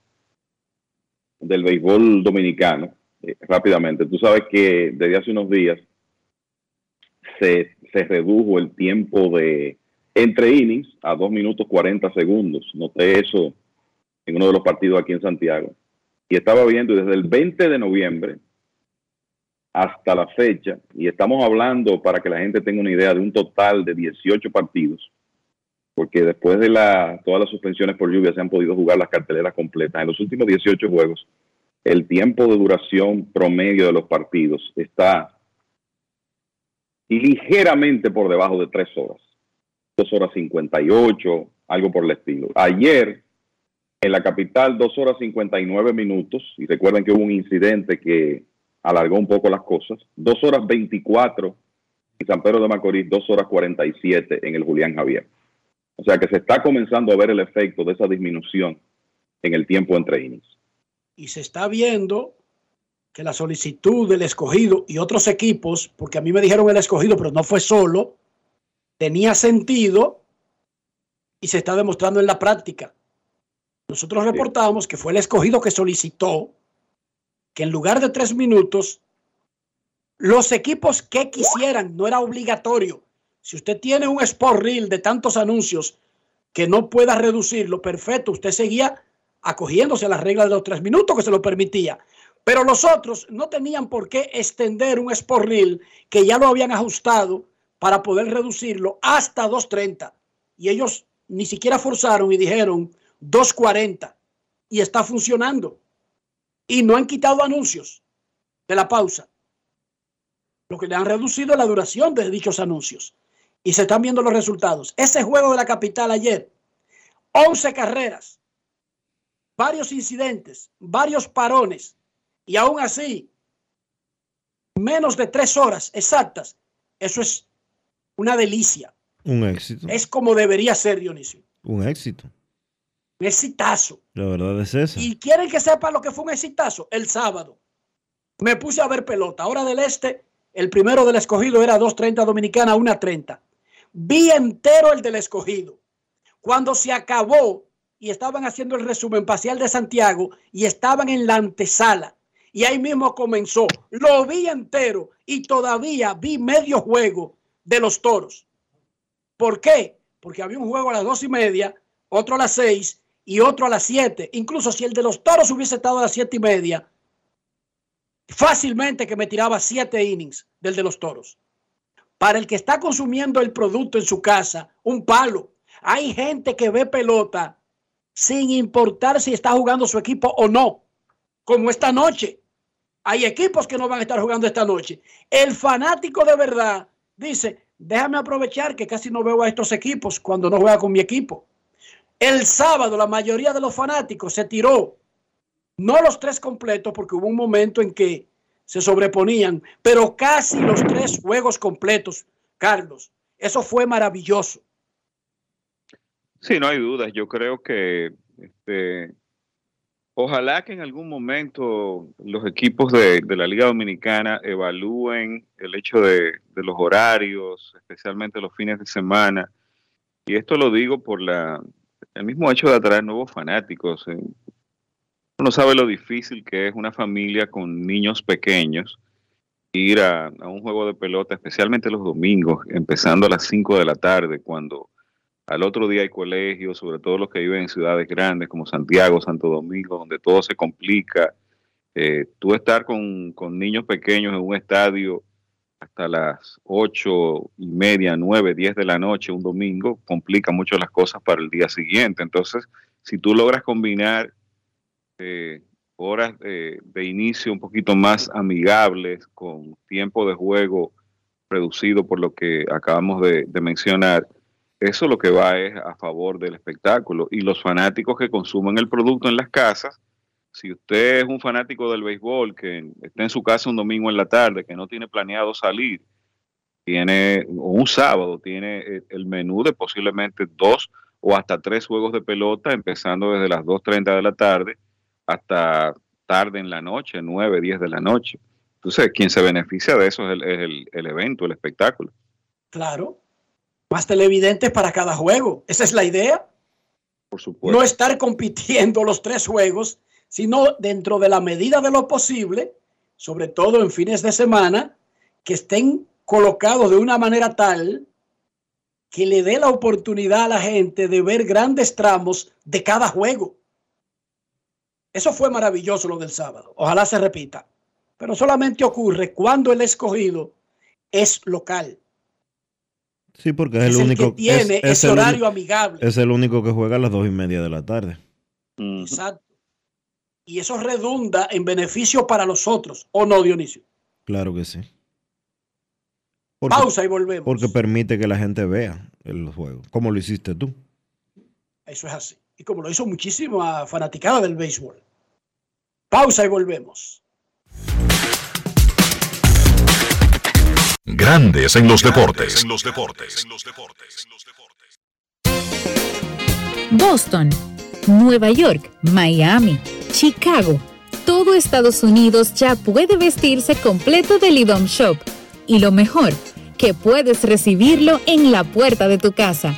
del béisbol dominicano. eh, rápidamente, tú sabes que desde hace unos días se, se redujo el tiempo de entre innings a 2 minutos 40 segundos. Noté eso en uno de los partidos aquí en Santiago. Y estaba viendo desde el 20 de noviembre hasta la fecha, y estamos hablando para que la gente tenga una idea de un total de 18 partidos, porque después de la, todas las suspensiones por lluvia se han podido jugar las carteleras completas. En los últimos 18 juegos, el tiempo de duración promedio de los partidos está ligeramente por debajo de 3 horas. 2 horas 58, algo por el estilo. Ayer, en la capital, 2 horas 59 minutos, y recuerden que hubo un incidente que alargó un poco las cosas. 2 horas 24 en San Pedro de Macorís, 2 horas 47 en el Julián Javier. O sea que se está comenzando a ver el efecto de esa disminución en el tiempo entre innings. y se está viendo que la solicitud del escogido y otros equipos, porque a mí me dijeron el escogido, pero no fue solo, tenía sentido y se está demostrando en la práctica. Nosotros reportamos que fue el escogido que solicitó que en lugar de tres minutos, los equipos que quisieran, no era obligatorio. Si usted tiene un sport reel de tantos anuncios que no pueda reducirlo, perfecto, usted seguía acogiéndose a las reglas de los tres minutos que se lo permitía. Pero los otros no tenían por qué extender un sport reel que ya lo habían ajustado para poder reducirlo hasta 2.30. Y ellos ni siquiera forzaron y dijeron 2.40. Y está funcionando. Y no han quitado anuncios de la pausa. Lo que le han reducido la duración de dichos anuncios. Y se están viendo los resultados. Ese juego de la capital ayer, 11 carreras, varios incidentes, varios parones, y aún así, menos de tres horas exactas. Eso es una delicia. Un éxito. Es como debería ser, Dionisio. Un éxito. Un exitazo. La verdad es esa. Y quieren que sepa lo que fue un exitazo. El sábado me puse a ver pelota. Ahora del este, el primero del escogido era 2.30 Dominicana, 1.30. Vi entero el del escogido. Cuando se acabó y estaban haciendo el resumen parcial de Santiago y estaban en la antesala. Y ahí mismo comenzó. Lo vi entero y todavía vi medio juego de los toros. ¿Por qué? Porque había un juego a las dos y media, otro a las seis y otro a las siete. Incluso si el de los toros hubiese estado a las siete y media, fácilmente que me tiraba siete innings del de los toros. Para el que está consumiendo el producto en su casa, un palo. Hay gente que ve pelota sin importar si está jugando su equipo o no, como esta noche. Hay equipos que no van a estar jugando esta noche. El fanático de verdad dice, déjame aprovechar que casi no veo a estos equipos cuando no juega con mi equipo. El sábado la mayoría de los fanáticos se tiró, no los tres completos, porque hubo un momento en que se sobreponían, pero casi los tres juegos completos, Carlos. Eso fue maravilloso. Sí, no hay dudas. Yo creo que este, ojalá que en algún momento los equipos de, de la Liga Dominicana evalúen el hecho de, de los horarios, especialmente los fines de semana. Y esto lo digo por la, el mismo hecho de atraer nuevos fanáticos. eh. Uno sabe lo difícil que es una familia con niños pequeños ir a, un juego de pelota, especialmente los domingos, empezando a las 5 de la tarde, cuando al otro día hay colegios, sobre todo los que viven en ciudades grandes como Santiago, Santo Domingo, donde todo se complica. Eh, tú estar con, con niños pequeños en un estadio hasta las ocho y media, nueve, diez de la noche un domingo, complica mucho las cosas para el día siguiente. Entonces, si tú logras combinar eh, horas eh, de inicio un poquito más amigables, con tiempo de juego reducido por lo que acabamos de, de mencionar, eso lo que va es a favor del espectáculo. Y los fanáticos que consumen el producto en las casas, si usted es un fanático del béisbol, que está en su casa un domingo en la tarde, que no tiene planeado salir, tiene un sábado, tiene eh, el menú de posiblemente dos o hasta tres juegos de pelota, empezando desde las 2.30 de la tarde hasta tarde en la noche, 9, 10 de la noche. Entonces, quien se beneficia de eso es el, es el- el evento, el espectáculo. Claro. Más televidentes para cada juego. Esa es la idea. Por supuesto. No estar compitiendo los tres juegos, sino dentro de la medida de lo posible, sobre todo en fines de semana, que estén colocados de una manera tal que le dé la oportunidad a la gente de ver grandes tramos de cada juego. Eso fue maravilloso lo del sábado. Ojalá se repita. Pero solamente ocurre cuando el escogido es local. Sí, porque es, Es el el único que tiene es- es ese el horario amigable. Es el único que juega a las dos y media de la tarde. Exacto. Y eso redunda en beneficio para los otros, ¿o no, Dionisio? Claro que sí. Pausa y volvemos. Porque permite que la gente vea el juego, como lo hiciste tú. Eso es así. Y como lo hizo muchísima fanaticada del béisbol. Pausa y volvemos. Grandes en los deportes. Boston, Nueva York, Miami, Chicago. Todo Estados Unidos ya puede vestirse completo del IDOM Shop. Y lo mejor, que puedes recibirlo en la puerta de tu casa.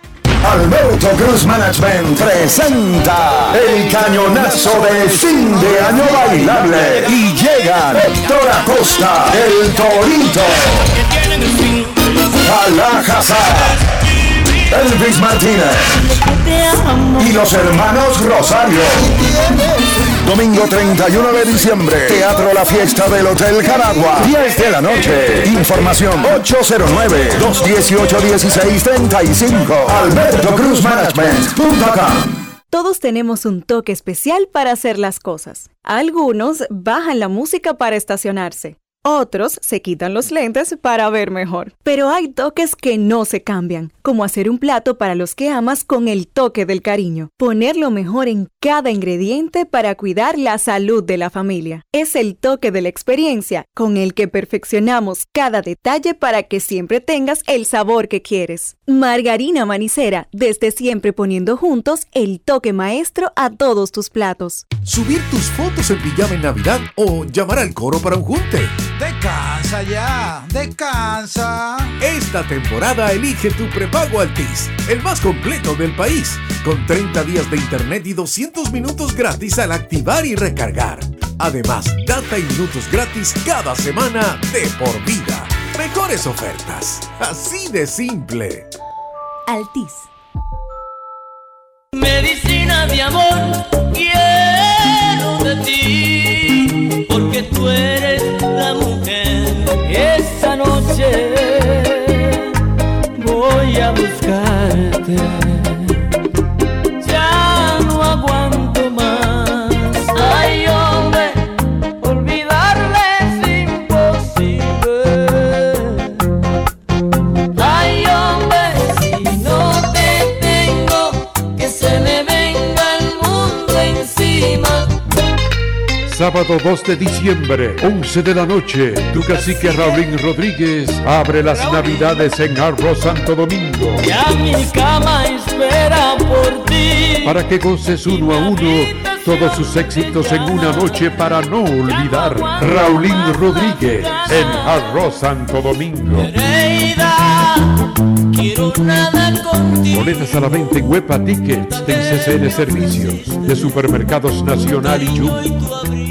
Alberto Cruz Management presenta el cañonazo de fin de año bailable y llegan Héctor Acosta, el Torito, Alajazar, Elvis Martínez y los hermanos Rosario. Domingo 31 de diciembre, Teatro La Fiesta del Hotel Caragua, 10 de la noche. Información 809-218-1635. Alberto Cruz Management.com. Todos tenemos un toque especial para hacer las cosas. Algunos bajan la música para estacionarse. Otros se quitan los lentes para ver mejor. Pero hay toques que no se cambian, como hacer un plato para los que amas con el toque del cariño. Poner lo mejor en cada ingrediente para cuidar la salud de la familia. Es el toque de la experiencia con el que perfeccionamos cada detalle para que siempre tengas el sabor que quieres. Margarina Manicera, desde siempre poniendo juntos el toque maestro a todos tus platos. Subir tus fotos en pijama en Navidad o llamar al coro para un junte. Descansa ya, descansa. Esta temporada elige tu prepago Altis, el más completo del país, con 30 días de internet y 200 minutos gratis al activar y recargar. Además, data y minutos gratis cada semana de por vida. Mejores ofertas, así de simple. Altis. Medicina de amor, quiero de ti, porque tú eres la mujer. Esa noche voy a buscarte. Sábado 2 de diciembre, 11 de la noche, tu cacique Raulín Rodríguez abre las navidades en Arroz Santo Domingo. Ya mi cama espera por ti. Para que goces uno a uno todos sus éxitos en una noche para no olvidar. Raulín Rodríguez en Arroz Santo Domingo. quiero nada contigo. Boletas a la venta en Huepa Tickets, en CCN Servicios, de Supermercados Nacional y Jumbo.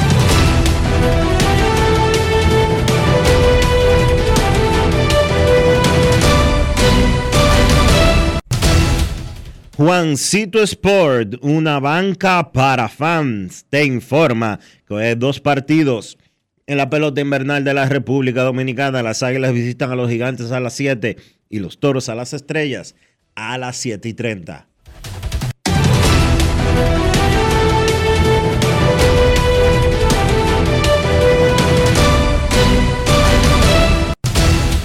Juancito Sport, una banca para fans, te informa que dos partidos en la pelota invernal de la República Dominicana. Las Águilas visitan a los Gigantes a las 7 y los Toros a las Estrellas a las 7 y 30.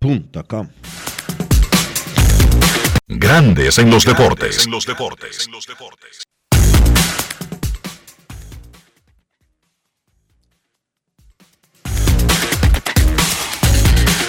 InvierteRD.com. Grandes en los deportes. En los deportes.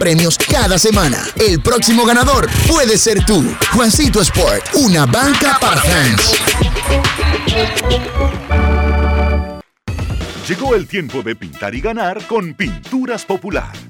premios cada semana. El próximo ganador puede ser tú. Juancito Sport, una banca para fans. Llegó el tiempo de pintar y ganar con Pinturas Popular.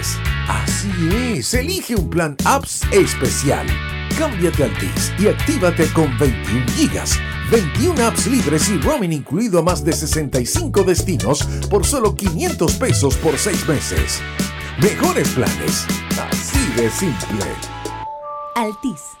Así es, elige un plan apps especial. Cámbiate al TIS y actívate con 21 gigas, 21 apps libres y roaming incluido a más de 65 destinos por solo 500 pesos por 6 meses. Mejores planes, así de simple. Altis.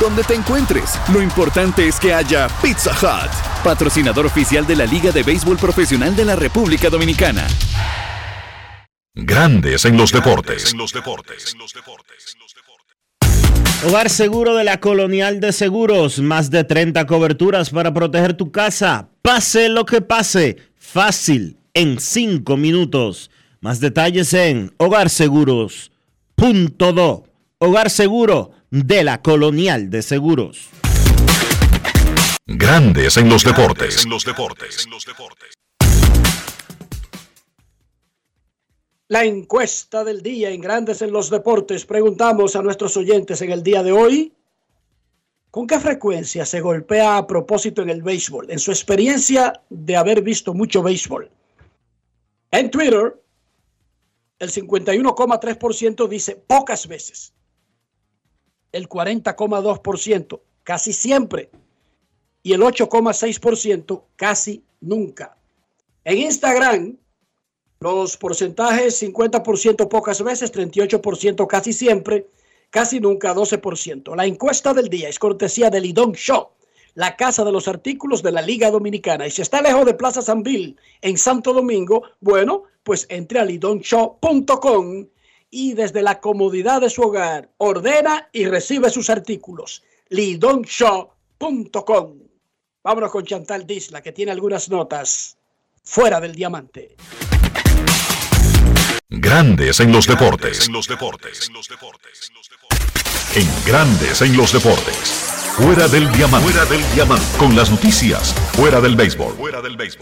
Donde te encuentres, lo importante es que haya Pizza Hut, patrocinador oficial de la Liga de Béisbol Profesional de la República Dominicana. Grandes en los deportes. Hogar Seguro de la Colonial de Seguros, más de 30 coberturas para proteger tu casa. Pase lo que pase, fácil, en 5 minutos. Más detalles en hogarseguros.do. Hogar Seguro de la Colonial de Seguros. Grandes en los deportes. La encuesta del día en Grandes en los Deportes. Preguntamos a nuestros oyentes en el día de hoy, ¿con qué frecuencia se golpea a propósito en el béisbol? En su experiencia de haber visto mucho béisbol. En Twitter, el 51,3% dice pocas veces. El 40,2% casi siempre. Y el 8,6% casi nunca. En Instagram, los porcentajes 50% pocas veces, 38% casi siempre, casi nunca 12%. La encuesta del día es cortesía del Lidón Show, la casa de los artículos de la Liga Dominicana. Y si está lejos de Plaza San Bill en Santo Domingo, bueno, pues entre a lidonshow.com y desde la comodidad de su hogar ordena y recibe sus artículos. lidonshow.com. Vámonos con Chantal Disla, que tiene algunas notas fuera del diamante. Grandes en los deportes. En Grandes en los deportes. Fuera del diamante. Fuera del diamante. Con las noticias. Fuera del béisbol.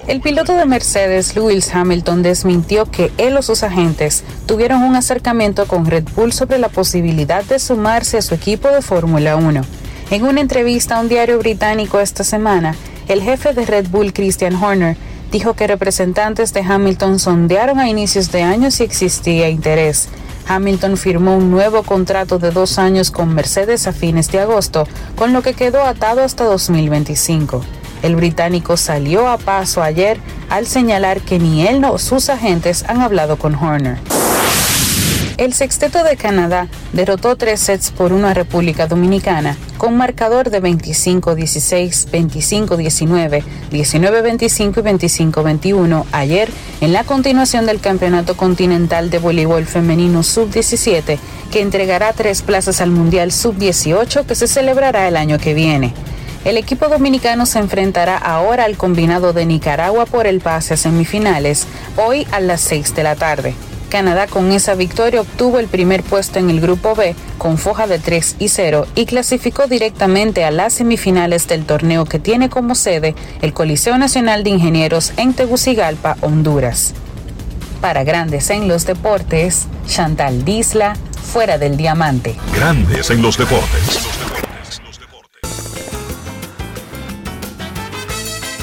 El piloto de Mercedes, Lewis Hamilton, desmintió que él o sus agentes tuvieron un acercamiento con Red Bull sobre la posibilidad de sumarse a su equipo de Fórmula 1. En una entrevista a un diario británico esta semana, el jefe de Red Bull, Christian Horner, dijo que representantes de Hamilton sondearon a inicios de año si existía interés. Hamilton firmó un nuevo contrato de dos años con Mercedes a fines de agosto, con lo que quedó atado hasta 2025. El británico salió a paso ayer al señalar que ni él ni sus agentes han hablado con Horner. El sexteto de Canadá derrotó tres sets por una República Dominicana con marcador de 25-16, 25-19, 19-25 y 25-21 ayer en la continuación del Campeonato Continental de Voleibol Femenino Sub-17 que entregará tres plazas al Mundial Sub-18 que se celebrará el año que viene. El equipo dominicano se enfrentará ahora al combinado de Nicaragua por el pase a semifinales, hoy a las 6 de la tarde. Canadá con esa victoria obtuvo el primer puesto en el grupo B con foja de 3 y 0 y clasificó directamente a las semifinales del torneo que tiene como sede el Coliseo Nacional de Ingenieros en Tegucigalpa, Honduras. Para Grandes en los Deportes, Chantal Disla, fuera del diamante. Grandes en los deportes.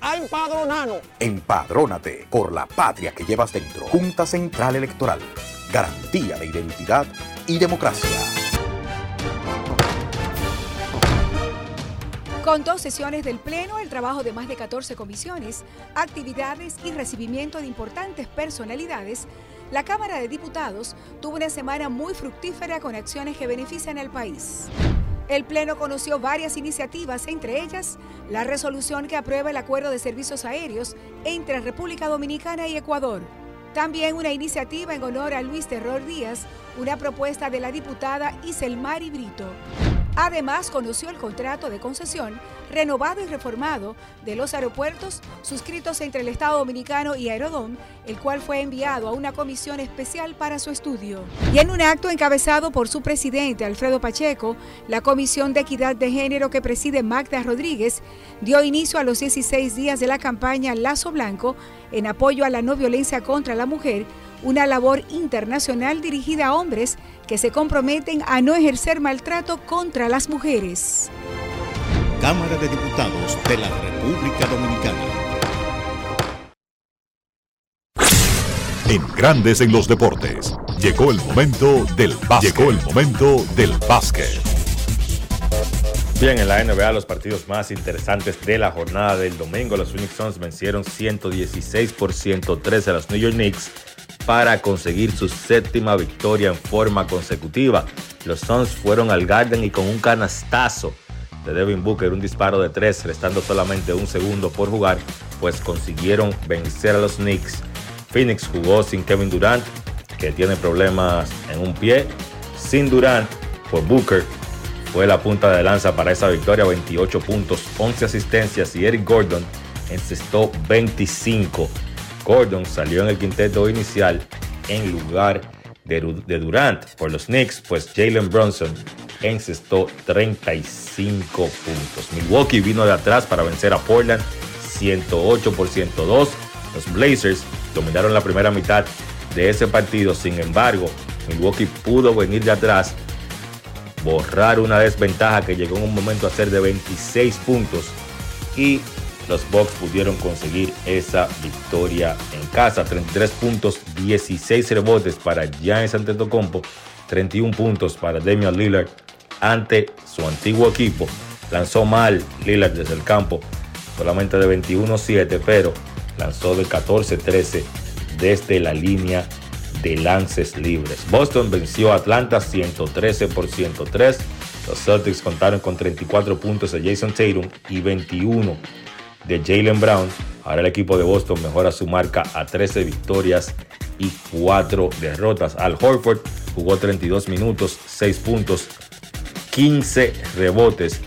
a empadronarnos. Empadrónate por la patria que llevas dentro. Junta Central Electoral. Garantía de identidad y democracia. Con dos sesiones del Pleno, el trabajo de más de 14 comisiones, actividades y recibimiento de importantes personalidades, la Cámara de Diputados tuvo una semana muy fructífera con acciones que benefician al país. El Pleno conoció varias iniciativas, entre ellas la resolución que aprueba el acuerdo de servicios aéreos entre República Dominicana y Ecuador. También una iniciativa en honor a Luis Terror Díaz, una propuesta de la diputada Iselmari Brito. Además, conoció el contrato de concesión renovado y reformado de los aeropuertos suscritos entre el Estado Dominicano y Aerodom, el cual fue enviado a una comisión especial para su estudio. Y en un acto encabezado por su presidente, Alfredo Pacheco, la Comisión de Equidad de Género que preside Magda Rodríguez dio inicio a los 16 días de la campaña Lazo Blanco en apoyo a la no violencia contra la mujer, una labor internacional dirigida a hombres que se comprometen a no ejercer maltrato contra las mujeres. Cámara de Diputados de la República Dominicana. En Grandes en los deportes. Llegó el momento del básquet. Llegó el momento del básquet. Bien, en la NBA los partidos más interesantes de la jornada del domingo, los Phoenix Suns vencieron 116 por 113 a los New York Knicks para conseguir su séptima victoria en forma consecutiva. Los Suns fueron al Garden y con un canastazo de Devin Booker, un disparo de tres, restando solamente un segundo por jugar, pues consiguieron vencer a los Knicks. Phoenix jugó sin Kevin Durant, que tiene problemas en un pie. Sin Durant, por Booker, fue la punta de lanza para esa victoria, 28 puntos, 11 asistencias y Eric Gordon encestó 25. Gordon salió en el quinteto inicial en lugar de, Durant por los Knicks, pues Jalen Brunson encestó 35 puntos. Milwaukee vino de atrás para vencer a Portland 108 por 102. Los Blazers dominaron la primera mitad de ese partido, sin embargo, Milwaukee pudo venir de atrás borrar una desventaja que llegó en un momento a ser de 26 puntos y los Bucks pudieron conseguir esa victoria en casa. 33 puntos, 16 rebotes para Giannis Antetokounmpo, 31 puntos para Damian Lillard ante su antiguo equipo. Lanzó mal Lillard desde el campo, solamente de 21-7, pero lanzó de 14-13 desde la línea de lances libres. Boston venció a Atlanta 113 por 103. Los Celtics contaron con 34 puntos de Jason Tatum y 21 de Jalen Brown. Ahora el equipo de Boston mejora su marca a 13 victorias y 4 derrotas. Al Horford jugó 32 minutos, 6 puntos, 15 rebotes,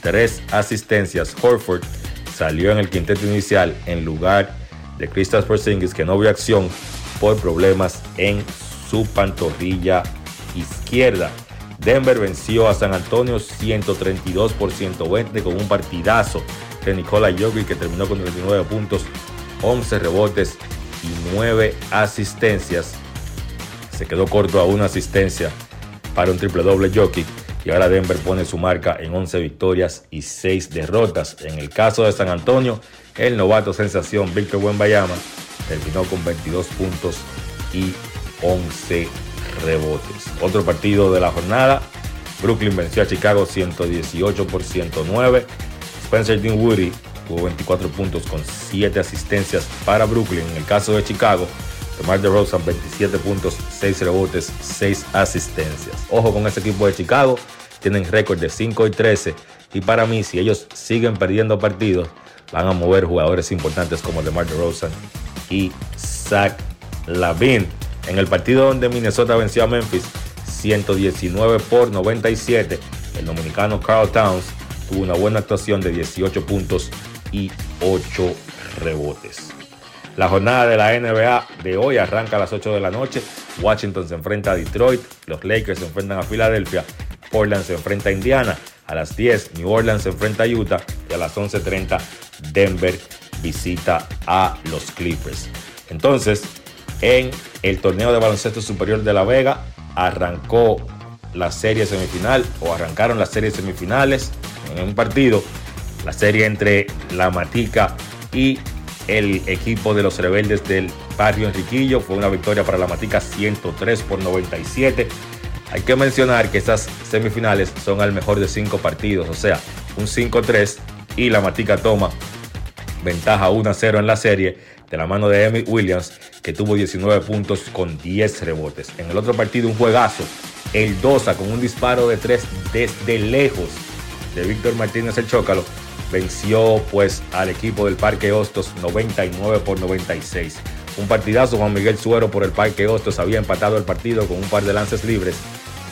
3 asistencias. Horford salió en el quinteto inicial en lugar de Kristaps Porzingis que no vio acción por problemas en su pantorrilla izquierda. Denver venció a San Antonio 132 por 120 con un partidazo de Nikola Jokic que terminó con 39 puntos, 11 rebotes y 9 asistencias. Se quedó corto a una asistencia para un triple doble Jokic y ahora Denver pone su marca en 11 victorias y 6 derrotas. En el caso de San Antonio, el novato sensación Víctor Buenbayama terminó con 22 puntos y 11 rebotes. Otro partido de la jornada, Brooklyn venció a Chicago 118 por 109. Spencer Dinwiddie tuvo 24 puntos con 7 asistencias para Brooklyn. En el caso de Chicago, DeMar DeRozan 27 puntos, 6 rebotes, 6 asistencias. Ojo con ese equipo de Chicago, tienen récord de 5 y 13 y para mí si ellos siguen perdiendo partidos van a mover jugadores importantes como DeMar DeRozan Zach Lavin. En el partido donde Minnesota venció a Memphis 119 por 97, el dominicano Carl Towns tuvo una buena actuación de 18 puntos y 8 rebotes. La jornada de la NBA de hoy arranca a las 8 de la noche. Washington se enfrenta a Detroit, los Lakers se enfrentan a Filadelfia, Portland se enfrenta a Indiana, a las 10 New Orleans se enfrenta a Utah y a las 11.30 Denver visita a los Clippers. Entonces, en el torneo de baloncesto superior de La Vega arrancó la serie semifinal o arrancaron las series semifinales en un partido. La serie entre la Matica y el equipo de los rebeldes del barrio Enriquillo fue una victoria para la Matica 103 por 97. Hay que mencionar que estas semifinales son al mejor de cinco partidos, o sea, un 5-3 y la Matica toma ventaja 1-0 en la serie de la mano de Emmy Williams, que tuvo 19 puntos con 10 rebotes. En el otro partido, un juegazo, el Dosa con un disparo de 3 desde lejos de Víctor Martínez el Chócalo, venció pues al equipo del Parque Hostos 99 por 96. Un partidazo, Juan Miguel Suero por el Parque Hostos había empatado el partido con un par de lances libres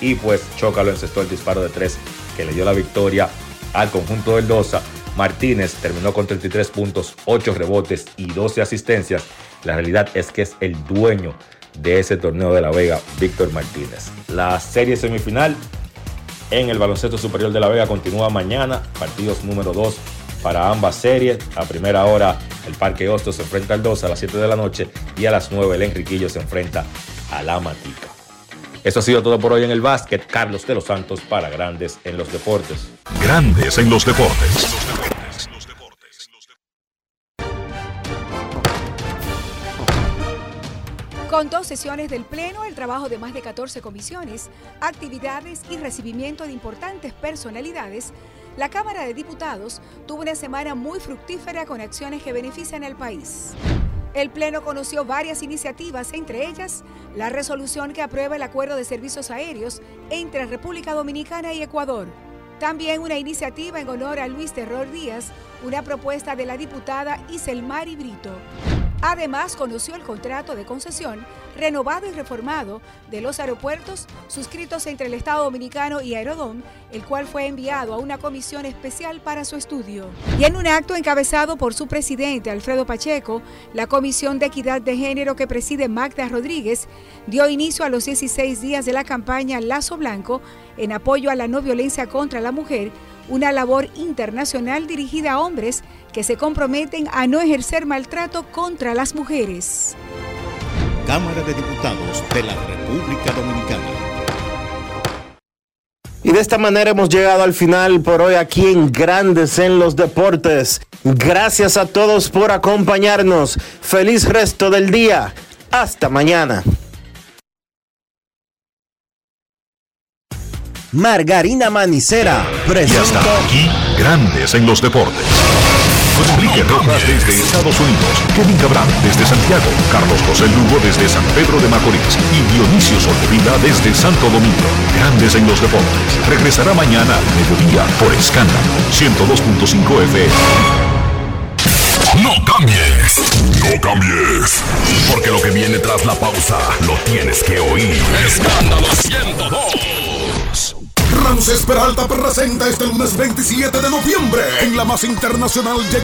y pues Chócalo encestó el disparo de 3 que le dio la victoria al conjunto del Dosa. Martínez terminó con 33 puntos, 8 rebotes y 12 asistencias. La realidad es que es el dueño de ese torneo de La Vega, Víctor Martínez. La serie semifinal en el baloncesto superior de La Vega continúa mañana, partidos número 2 para ambas series. A primera hora el Parque Hostos se enfrenta al 2 a las 7 de la noche y a las 9 el Enriquillo se enfrenta a la Matica. Eso ha sido todo por hoy en el básquet. Carlos de los Santos para Grandes en los Deportes. Grandes en los deportes. Con dos sesiones del Pleno, el trabajo de más de 14 comisiones, actividades y recibimiento de importantes personalidades, la Cámara de Diputados tuvo una semana muy fructífera con acciones que benefician al país. El Pleno conoció varias iniciativas, entre ellas la resolución que aprueba el acuerdo de servicios aéreos entre República Dominicana y Ecuador. También una iniciativa en honor a Luis Terror Díaz, una propuesta de la diputada Iselmari Brito. Además, conoció el contrato de concesión renovado y reformado de los aeropuertos suscritos entre el Estado Dominicano y Aerodón, el cual fue enviado a una comisión especial para su estudio. Y en un acto encabezado por su presidente, Alfredo Pacheco, la Comisión de Equidad de Género que preside Magda Rodríguez dio inicio a los 16 días de la campaña Lazo Blanco en apoyo a la no violencia contra la mujer, una labor internacional dirigida a hombres que se comprometen a no ejercer maltrato contra las mujeres. Cámara de Diputados de la República Dominicana. Y de esta manera hemos llegado al final por hoy aquí en Grandes en los Deportes. Gracias a todos por acompañarnos. Feliz resto del día. Hasta mañana. Margarina Manicera Y presenta. hasta aquí, Grandes en los Deportes. Enrique Rojas desde Estados Unidos, Kevin Cabral desde Santiago, Carlos José Lugo desde San Pedro de Macorís y Dionisio Solterida desde Santo Domingo. Grandes en los Deportes. Regresará mañana al mediodía por Escándalo 102.5 FM. No cambies, no cambies, porque lo que viene tras la pausa lo tienes que oír. Escándalo 102. Ramses Peralta presenta este lunes 27 de noviembre en la más internacional